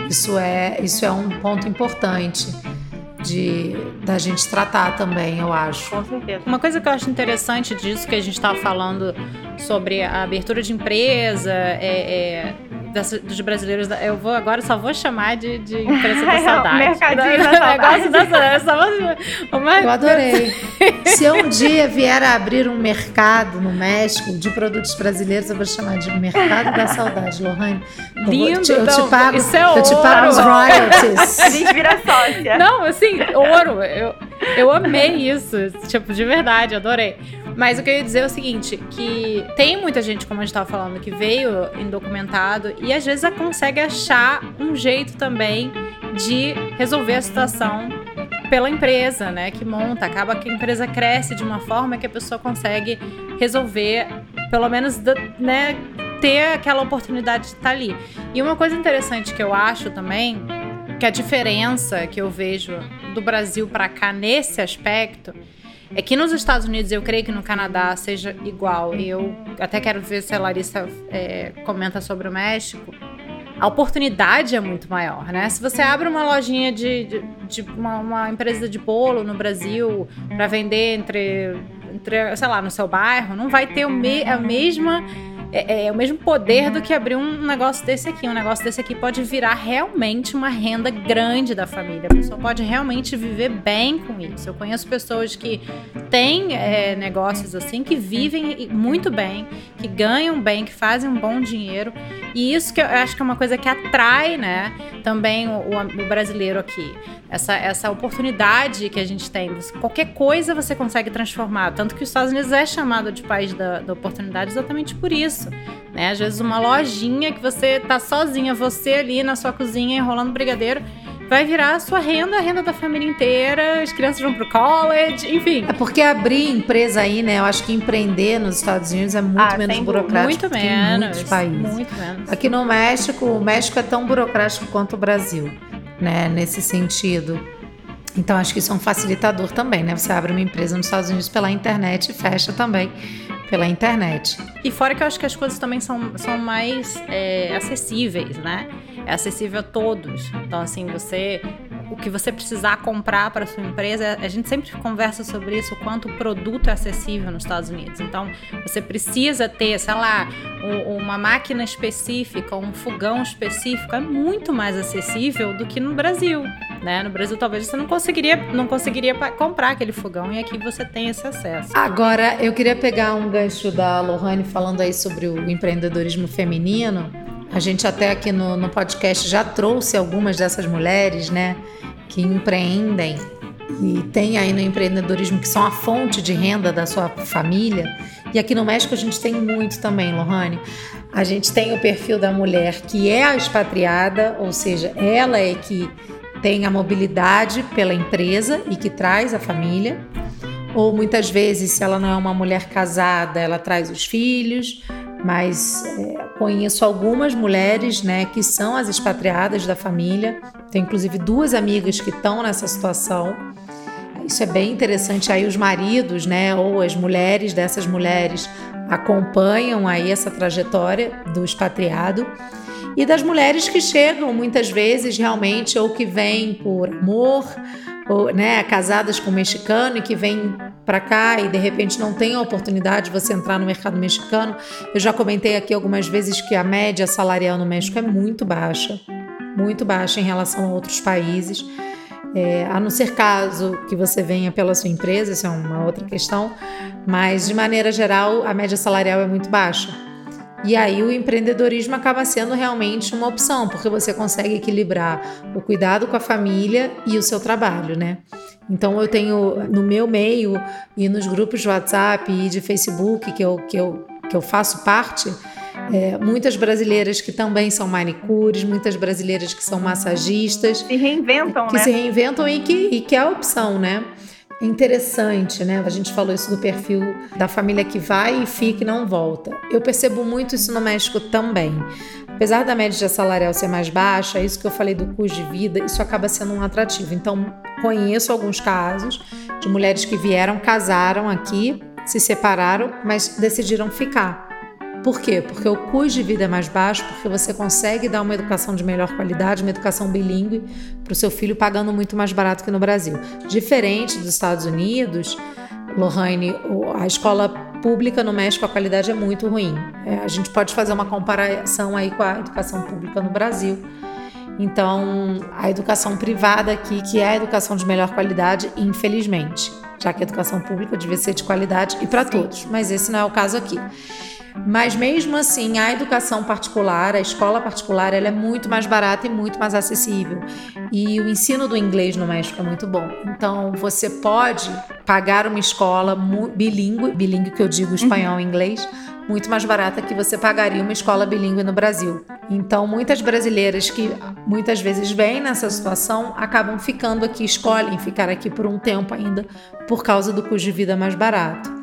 Isso é, isso é um ponto importante de da gente tratar também, eu acho. Com certeza. Uma coisa que eu acho interessante disso que a gente estava falando sobre a abertura de empresa, é, é dos brasileiros. Eu vou agora só vou chamar de, de empresa da [laughs] saudade. Mercadinho da [laughs] saudade. da saudade. Eu adorei. Se eu um dia vier a abrir um mercado no México de produtos brasileiros, eu vou chamar de Mercado da Saudade, Lohane. Lindo. Eu, te, eu não, te pago, isso é eu te pago os royalties. A gente vira sócia. Não, assim, ouro. Eu, eu amei isso. Tipo, de verdade, adorei. Mas o que eu ia dizer é o seguinte, que tem muita gente, como a gente estava falando, que veio indocumentado e às vezes consegue achar um jeito também de resolver a situação pela empresa, né, que monta. Acaba que a empresa cresce de uma forma que a pessoa consegue resolver, pelo menos, né, ter aquela oportunidade de estar ali. E uma coisa interessante que eu acho também, que a diferença que eu vejo do Brasil para cá nesse aspecto é que nos Estados Unidos, eu creio que no Canadá seja igual. Eu até quero ver se a Larissa é, comenta sobre o México. A oportunidade é muito maior, né? Se você abre uma lojinha de, de, de uma, uma, empresa de bolo no Brasil para vender entre, entre, sei lá, no seu bairro, não vai ter o me, a mesma é, é, o mesmo poder do que abrir um negócio desse aqui. Um negócio desse aqui pode virar realmente uma renda grande da família. A pessoa pode realmente viver bem com isso. Eu conheço pessoas que têm é, negócios assim, que vivem muito bem, que ganham bem, que fazem um bom dinheiro. E isso que eu acho que é uma coisa que atrai, né, também o, o brasileiro aqui. Essa, essa oportunidade que a gente tem. Qualquer coisa você consegue transformar. Tanto que os Estados Unidos é chamado de país da, da oportunidade exatamente por isso isso. Né? Às vezes uma lojinha que você tá sozinha, você ali na sua cozinha enrolando brigadeiro, vai virar a sua renda, a renda da família inteira, as crianças vão pro college, enfim. É porque abrir empresa aí, né? Eu acho que empreender nos Estados Unidos é muito ah, menos burocrático muito que menos, em muitos países. Muito menos. Aqui no México, o México é tão burocrático quanto o Brasil, né? Nesse sentido. Então acho que isso é um facilitador também, né? Você abre uma empresa nos Estados Unidos pela internet e fecha também pela internet. E fora que eu acho que as coisas também são, são mais é, acessíveis, né? É acessível a todos. Então, assim, você o que você precisar comprar para sua empresa, a gente sempre conversa sobre isso, o quanto o produto é acessível nos Estados Unidos. Então, você precisa ter, sei lá, uma máquina específica, um fogão específico, é muito mais acessível do que no Brasil. Né? No Brasil, talvez você não conseguiria, não conseguiria comprar aquele fogão e aqui você tem esse acesso. Agora, eu queria pegar um gancho da Lohane falando aí sobre o empreendedorismo feminino. A gente até aqui no, no podcast já trouxe algumas dessas mulheres, né? que empreendem e tem aí no empreendedorismo que são a fonte de renda da sua família. E aqui no México a gente tem muito também, Lohane. A gente tem o perfil da mulher que é a expatriada, ou seja, ela é que tem a mobilidade pela empresa e que traz a família. Ou muitas vezes, se ela não é uma mulher casada, ela traz os filhos mas é, conheço algumas mulheres, né, que são as expatriadas da família. Tenho inclusive duas amigas que estão nessa situação. Isso é bem interessante. Aí os maridos, né, ou as mulheres dessas mulheres acompanham aí essa trajetória do expatriado e das mulheres que chegam muitas vezes realmente ou que vêm por amor ou, né, casadas com mexicano e que vêm para cá e de repente não tem a oportunidade de você entrar no mercado mexicano. Eu já comentei aqui algumas vezes que a média salarial no México é muito baixa, muito baixa em relação a outros países. É, a não ser caso que você venha pela sua empresa, isso é uma outra questão, mas de maneira geral a média salarial é muito baixa. E aí o empreendedorismo acaba sendo realmente uma opção, porque você consegue equilibrar o cuidado com a família e o seu trabalho, né? Então eu tenho no meu meio e nos grupos de WhatsApp e de Facebook que eu, que eu, que eu faço parte, é, muitas brasileiras que também são manicures, muitas brasileiras que são massagistas. Se reinventam, que né? Que se reinventam e que, e que é a opção, né? Interessante, né? A gente falou isso do perfil da família que vai e fica e não volta. Eu percebo muito isso no México também. Apesar da média salarial ser mais baixa, isso que eu falei do custo de vida, isso acaba sendo um atrativo. Então, conheço alguns casos de mulheres que vieram, casaram aqui, se separaram, mas decidiram ficar. Por quê? Porque o custo de vida é mais baixo, porque você consegue dar uma educação de melhor qualidade, uma educação bilíngue para o seu filho pagando muito mais barato que no Brasil. Diferente dos Estados Unidos, Lohane, a escola pública no México a qualidade é muito ruim. É, a gente pode fazer uma comparação aí com a educação pública no Brasil. Então, a educação privada aqui, que é a educação de melhor qualidade, infelizmente, já que a educação pública devia ser de qualidade e para todos, mas esse não é o caso aqui. Mas mesmo assim, a educação particular, a escola particular, ela é muito mais barata e muito mais acessível. E o ensino do inglês no México é muito bom. Então, você pode pagar uma escola bilíngue, bilíngue que eu digo espanhol e inglês, muito mais barata que você pagaria uma escola bilíngue no Brasil. Então, muitas brasileiras que muitas vezes vêm nessa situação acabam ficando aqui, escolhem ficar aqui por um tempo ainda por causa do custo de vida mais barato.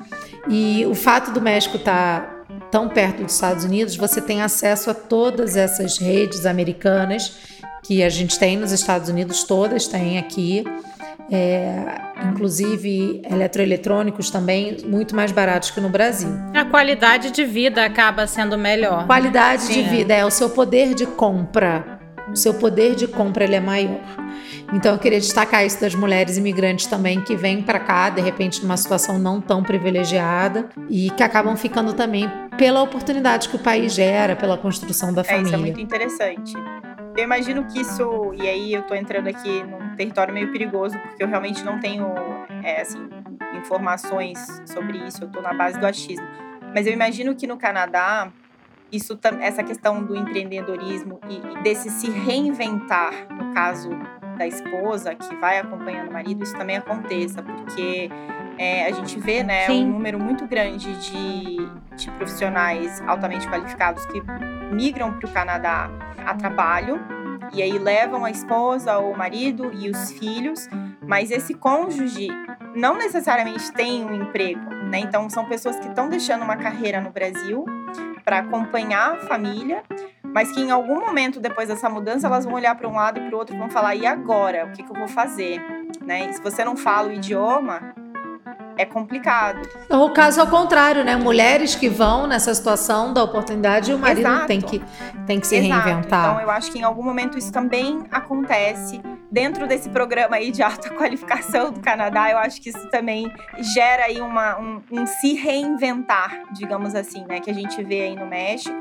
E o fato do México estar tá tão perto dos Estados Unidos, você tem acesso a todas essas redes americanas que a gente tem nos Estados Unidos, todas têm aqui. É, inclusive eletroeletrônicos também muito mais baratos que no Brasil. A qualidade de vida acaba sendo melhor. Qualidade Sim. de vida é o seu poder de compra. O seu poder de compra ele é maior. Então eu queria destacar isso das mulheres imigrantes também que vêm para cá, de repente, numa situação não tão privilegiada e que acabam ficando também pela oportunidade que o país gera, pela construção da família. É, isso é muito interessante. Eu imagino que isso, e aí eu tô entrando aqui num território meio perigoso, porque eu realmente não tenho, é, assim, informações sobre isso, eu tô na base do achismo. Mas eu imagino que no Canadá, isso, essa questão do empreendedorismo e desse se reinventar, no caso da esposa que vai acompanhando o marido, isso também aconteça, porque é, a gente vê né, Sim. um número muito grande de, de profissionais altamente qualificados que migram para o Canadá a trabalho e aí levam a esposa, o marido e os filhos, mas esse cônjuge não necessariamente tem um emprego, né? Então são pessoas que estão deixando uma carreira no Brasil para acompanhar a família mas que em algum momento depois dessa mudança elas vão olhar para um lado e para o outro e vão falar: e agora? O que, que eu vou fazer? Né? E se você não fala o idioma, é complicado. O caso ao contrário, né? Mulheres que vão nessa situação da oportunidade e o marido Exato. tem que, tem que se Exato. reinventar. Então, eu acho que em algum momento isso também acontece. Dentro desse programa aí de alta [laughs] qualificação do Canadá, eu acho que isso também gera aí uma, um, um se reinventar, digamos assim, né? Que a gente vê aí no México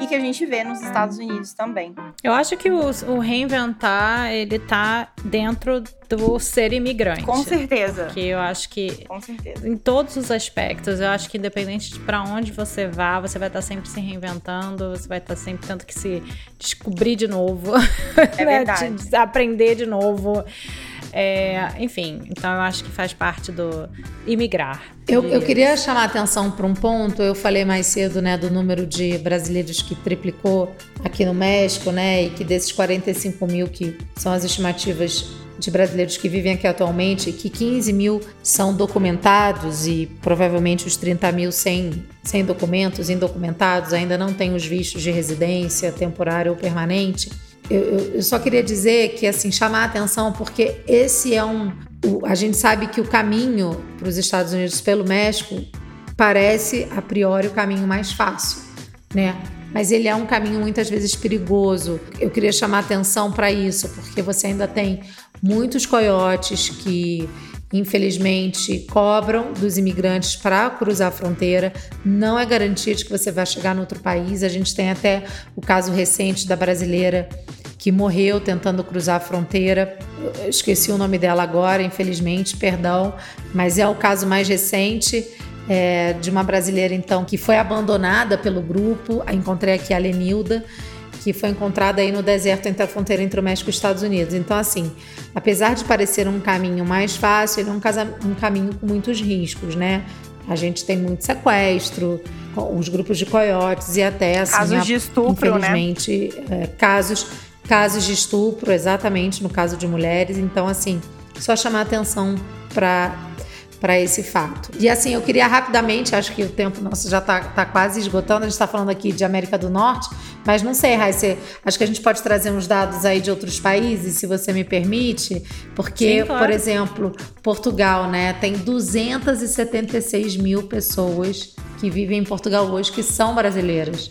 e que a gente vê nos Estados Unidos também. Eu acho que o, o reinventar, ele tá dentro do ser imigrante. Com certeza. Que eu acho que. Com certeza. Em todos os aspectos, eu acho que independente de para onde você vá, você vai estar tá sempre se reinventando, você vai estar tá sempre tendo que se descobrir de novo. [laughs] É né? verdade. aprender de novo. É, enfim, então eu acho que faz parte do imigrar. Eu, eu queria chamar a atenção para um ponto. Eu falei mais cedo, né, do número de brasileiros que triplicou aqui no México, né, e que desses 45 mil que são as estimativas de brasileiros que vivem aqui atualmente, que 15 mil são documentados e provavelmente os 30 mil sem, sem documentos, indocumentados, ainda não têm os vistos de residência temporária ou permanente. Eu, eu, eu só queria dizer que, assim, chamar a atenção, porque esse é um. O, a gente sabe que o caminho para os Estados Unidos pelo México parece, a priori, o caminho mais fácil, né? Mas ele é um caminho muitas vezes perigoso. Eu queria chamar atenção para isso, porque você ainda tem muitos coiotes que infelizmente cobram dos imigrantes para cruzar a fronteira. Não é garantia de que você vai chegar no outro país. A gente tem até o caso recente da brasileira que morreu tentando cruzar a fronteira. Eu esqueci o nome dela agora, infelizmente, perdão, mas é o caso mais recente. É, de uma brasileira, então, que foi abandonada pelo grupo. Encontrei aqui a Lenilda, que foi encontrada aí no deserto entre a fronteira entre o México e os Estados Unidos. Então, assim, apesar de parecer um caminho mais fácil, ele é um, casa, um caminho com muitos riscos, né? A gente tem muito sequestro, os grupos de coiotes e até assim, casos de estupro, né? infelizmente, né? casos casos de estupro, exatamente no caso de mulheres. Então, assim, só chamar atenção para para esse fato. E assim, eu queria rapidamente, acho que o tempo nosso já está tá quase esgotando, a gente está falando aqui de América do Norte, mas não sei, Raíssa, acho que a gente pode trazer uns dados aí de outros países, se você me permite, porque, Sim, claro. por exemplo, Portugal, né, tem 276 mil pessoas que que vivem em Portugal hoje que são brasileiras.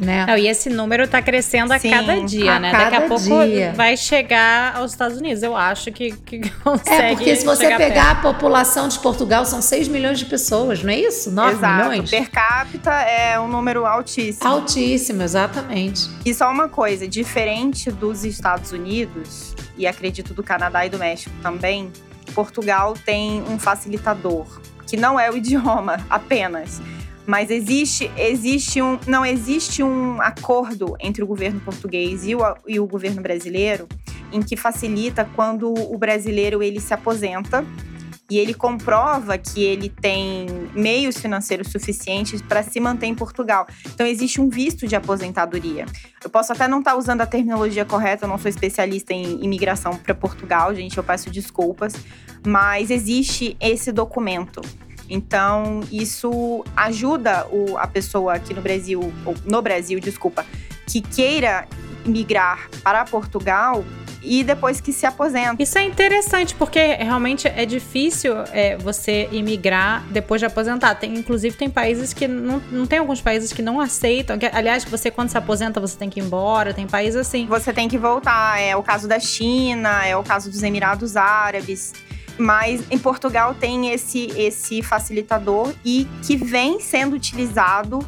Né? Não, e esse número está crescendo a Sim, cada dia, a né? cada Daqui a pouco dia. vai chegar aos Estados Unidos. Eu acho que, que [laughs] consegue. É, porque se você pegar perto. a população de Portugal, são 6 milhões de pessoas, não é isso? 9 Exato. milhões? Per capita é um número altíssimo. Altíssimo, exatamente. E só uma coisa, diferente dos Estados Unidos, e acredito do Canadá e do México também, Portugal tem um facilitador, que não é o [laughs] idioma apenas. Mas existe, existe um, não existe um acordo entre o governo português e o, e o governo brasileiro em que facilita quando o brasileiro ele se aposenta e ele comprova que ele tem meios financeiros suficientes para se manter em Portugal. Então existe um visto de aposentadoria. Eu posso até não estar usando a terminologia correta, eu não sou especialista em imigração para Portugal, gente, eu peço desculpas, mas existe esse documento. Então, isso ajuda o, a pessoa aqui no Brasil, ou no Brasil, desculpa, que queira migrar para Portugal e depois que se aposenta. Isso é interessante, porque realmente é difícil é, você imigrar depois de aposentar. Tem, inclusive, tem países que não, não tem alguns países que não aceitam. Que, aliás, você, quando se aposenta, você tem que ir embora. Tem países assim. Você tem que voltar. É o caso da China, é o caso dos Emirados Árabes. Mas em Portugal tem esse, esse facilitador e que vem sendo utilizado,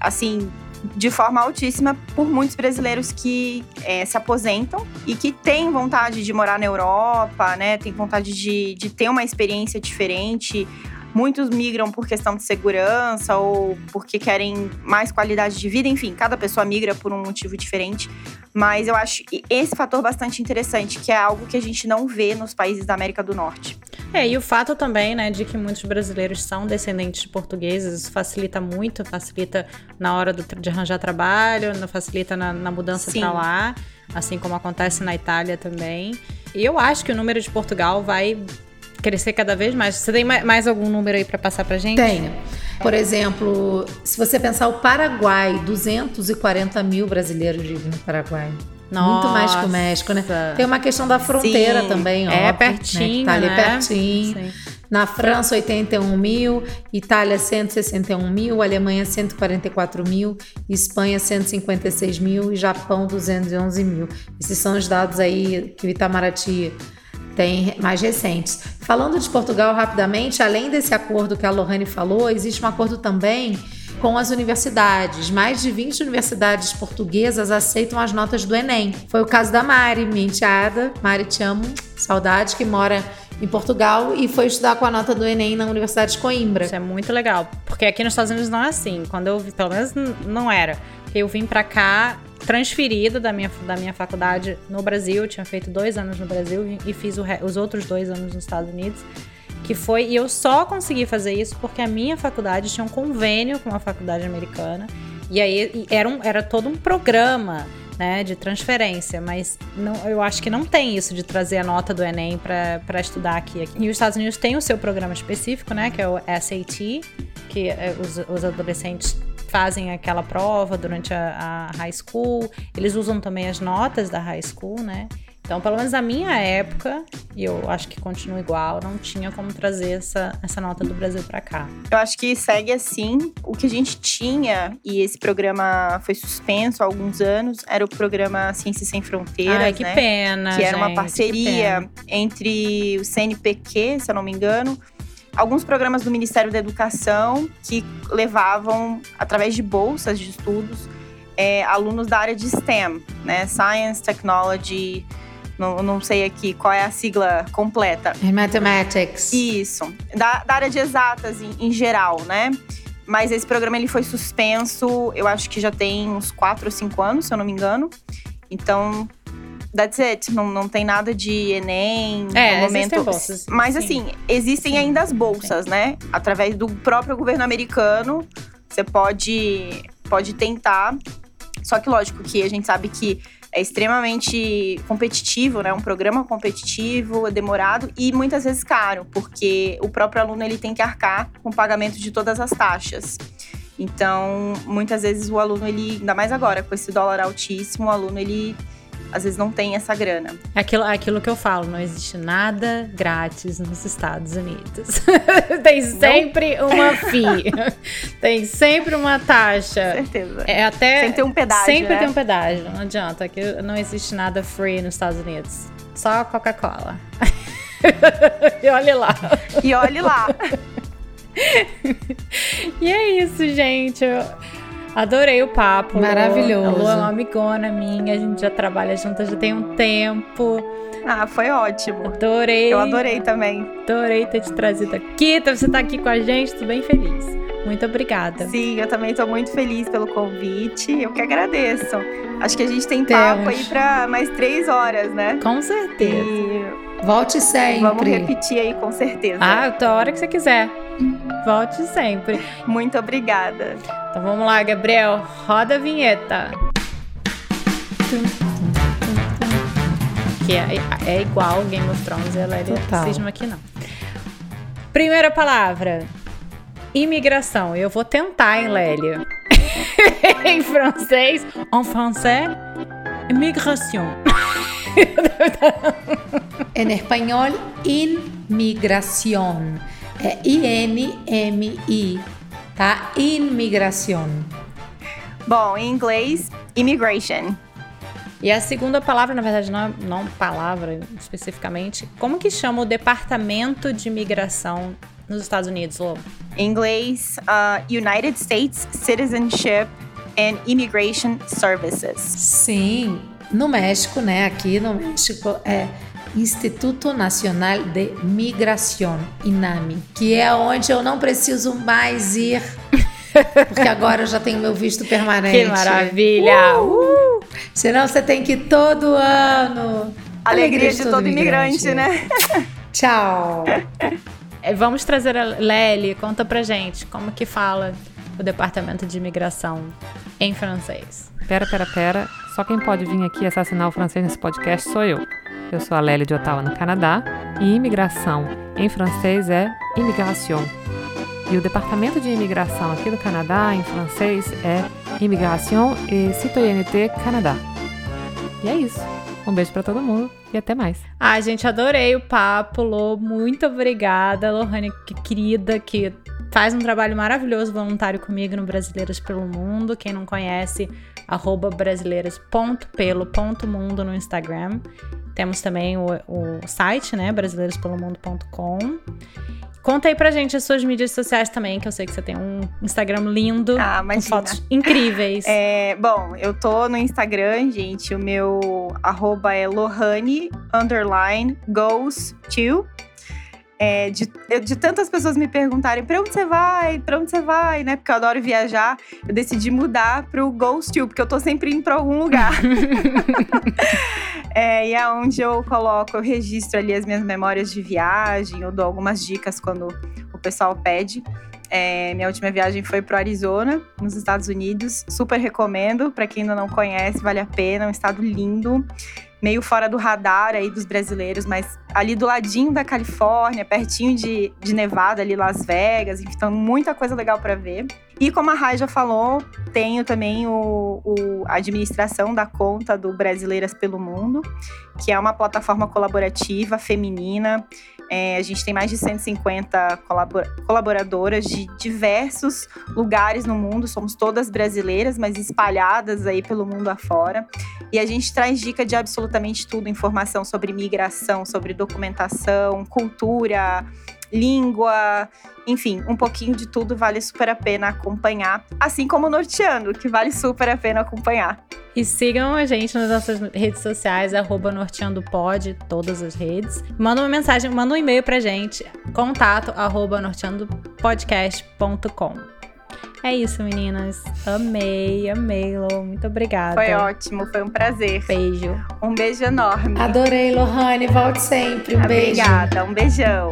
assim, de forma altíssima por muitos brasileiros que é, se aposentam e que têm vontade de morar na Europa, né? Tem vontade de, de ter uma experiência diferente. Muitos migram por questão de segurança ou porque querem mais qualidade de vida, enfim, cada pessoa migra por um motivo diferente. Mas eu acho esse fator bastante interessante, que é algo que a gente não vê nos países da América do Norte. É, e o fato também, né, de que muitos brasileiros são descendentes de portugueses, isso facilita muito, facilita na hora do, de arranjar trabalho, facilita na, na mudança para lá, assim como acontece na Itália também. E eu acho que o número de Portugal vai crescer cada vez mais. Você tem mais algum número aí para passar pra gente? Tenho. Por exemplo, se você pensar o Paraguai, 240 mil brasileiros vivem no Paraguai. Nossa. Muito mais que o México, né? Tem uma questão da fronteira Sim. também, ó. É pertinho, né? Tá ali né? pertinho. Sim. Na França, 81 mil, Itália, 161 mil, Alemanha, 144 mil, Espanha, 156 mil e Japão, 211 mil. Esses são os dados aí que o Itamaraty tem mais recentes. Falando de Portugal rapidamente, além desse acordo que a Lohane falou, existe um acordo também com as universidades. Mais de 20 universidades portuguesas aceitam as notas do Enem. Foi o caso da Mari, minha enteada. Mari, te amo, saudade, que mora em Portugal e foi estudar com a nota do Enem na Universidade de Coimbra. Isso é muito legal, porque aqui nos Estados Unidos não é assim. Quando eu pelo menos não era. Eu vim pra cá transferida da minha, da minha faculdade no Brasil, eu tinha feito dois anos no Brasil e fiz os outros dois anos nos Estados Unidos. Que foi, e eu só consegui fazer isso porque a minha faculdade tinha um convênio com a faculdade americana. E aí era, um, era todo um programa né, de transferência, mas não, eu acho que não tem isso de trazer a nota do Enem para estudar aqui. E os Estados Unidos têm o seu programa específico, né, que é o SAT, que é, os, os adolescentes fazem aquela prova durante a, a high school. Eles usam também as notas da high school, né? Então, pelo menos na minha época, e eu acho que continua igual, não tinha como trazer essa, essa nota do Brasil para cá. Eu acho que segue assim. O que a gente tinha, e esse programa foi suspenso há alguns anos, era o programa Ciências Sem Fronteiras, Ai, que né? pena, que era uma gente, parceria entre o CNPq, se eu não me engano, alguns programas do Ministério da Educação que levavam, através de bolsas de estudos, é, alunos da área de STEM, né? Science, Technology, não, não sei aqui qual é a sigla completa. Em Mathematics. Isso, da, da área de exatas em, em, geral, né? Mas esse programa ele foi suspenso, eu acho que já tem uns 4 ou 5 anos, se eu não me engano. Então, that's it. Não, não tem nada de Enem é, no momento. Bolsas, Mas sim. assim, existem Sim. ainda as bolsas, Sim. né? Através do próprio governo americano, você pode, pode tentar. Só que, lógico, que a gente sabe que é extremamente competitivo, né? Um programa competitivo, demorado e muitas vezes caro, porque o próprio aluno ele tem que arcar com o pagamento de todas as taxas. Então, muitas vezes o aluno ele, ainda mais agora com esse dólar altíssimo, o aluno ele às vezes não tem essa grana. Aquilo, aquilo que eu falo, não existe nada grátis nos Estados Unidos. [laughs] tem sempre não. uma FII. [laughs] tem sempre uma taxa. Certeza. É até sempre tem um pedágio. Sempre né? tem um pedágio. Não adianta, que não existe nada free nos Estados Unidos. Só Coca-Cola. [laughs] e olhe lá. E olhe lá. e é isso, gente. Eu adorei o papo. Maravilhoso. A Lu é uma amigona minha, a gente já trabalha juntas já tem um tempo. Ah, foi ótimo. Adorei. Eu adorei também. Adorei ter te trazido aqui. Você tá aqui com a gente, tô bem feliz. Muito obrigada. Sim, eu também tô muito feliz pelo convite. Eu que agradeço. Acho que a gente tem Temos. papo aí pra mais três horas, né? Com certeza. E Volte sempre. Vamos repetir aí, com certeza. Ah, a hora que você quiser. Volte sempre. Muito obrigada. Então vamos lá, Gabriel. Roda a vinheta. Que é, é igual Game of Thrones, ela é cisma aqui não. Primeira palavra. Imigração. Eu vou tentar, hein, Lélia? [laughs] em francês, en français, immigration. en espanhol, inmigración. É I-N-M-I, tá? Imigração. Bom, em inglês, immigration. E a segunda palavra, na verdade, não, é, não palavra especificamente, como que chama o departamento de imigração nos Estados Unidos, Lô? Em inglês, uh, United States Citizenship and Immigration Services. Sim, no México, né? Aqui no México é Instituto Nacional de Migração, INAMI, que é onde eu não preciso mais ir, porque agora eu já tenho meu visto permanente. Que maravilha! Uh! Uh! Senão você tem que ir todo ano. Alegria, Alegria de, de todo, imigrante, imigrante, né? [laughs] Tchau! É, vamos trazer a Lely, conta pra gente como que fala o departamento de imigração em francês. Pera, pera, pera. Só quem pode vir aqui assassinar o francês nesse podcast sou eu. Eu sou a Lélia de Ottawa, no Canadá, e imigração em francês é immigration. E o departamento de imigração aqui do Canadá, em francês, é Immigration et Citoyenneté Canadá. E é isso. Um beijo para todo mundo e até mais. Ah, gente, adorei o papo, Lô. Muito obrigada, Lohane, que querida, que faz um trabalho maravilhoso voluntário comigo no Brasileiras pelo Mundo. Quem não conhece, arroba brasileiras.pelo.mundo no Instagram. Temos também o, o site, né, brasileirospelomundo.com. Conta aí pra gente as suas mídias sociais também, que eu sei que você tem um Instagram lindo, ah, com fotos incríveis. [laughs] É, bom, eu tô no Instagram, gente, o meu arroba é lohane, underline, goes to. É, de, de, tantas pessoas me perguntarem para onde você vai, para onde você vai, né? Porque eu adoro viajar. Eu decidi mudar pro Ghost to, porque eu tô sempre indo para algum lugar. [laughs] é, e é onde eu coloco, eu registro ali as minhas memórias de viagem, eu dou algumas dicas quando o pessoal pede. É, minha última viagem foi pro Arizona, nos Estados Unidos. Super recomendo para quem ainda não conhece, vale a pena. É um estado lindo meio fora do radar aí dos brasileiros, mas ali do ladinho da Califórnia, pertinho de, de Nevada, ali Las Vegas, então muita coisa legal para ver. E como a Rai já falou, tenho também o, o, a administração da conta do Brasileiras pelo Mundo, que é uma plataforma colaborativa feminina é, a gente tem mais de 150 colaboradoras de diversos lugares no mundo, somos todas brasileiras, mas espalhadas aí pelo mundo afora. E a gente traz dica de absolutamente tudo: informação sobre migração, sobre documentação, cultura, língua, enfim, um pouquinho de tudo vale super a pena acompanhar, assim como o Norteando, que vale super a pena acompanhar. E sigam a gente nas nossas redes sociais, arroba norteandopod, todas as redes. Manda uma mensagem, manda um e-mail pra gente, contato arroba norteandopodcast.com. É isso, meninas. Amei, amei, Lô. Muito obrigada. Foi ótimo, foi um prazer. Beijo. Um beijo enorme. Adorei, Lohane. Volte sempre. Um Obrigada, beijo. Obrigada, um beijão.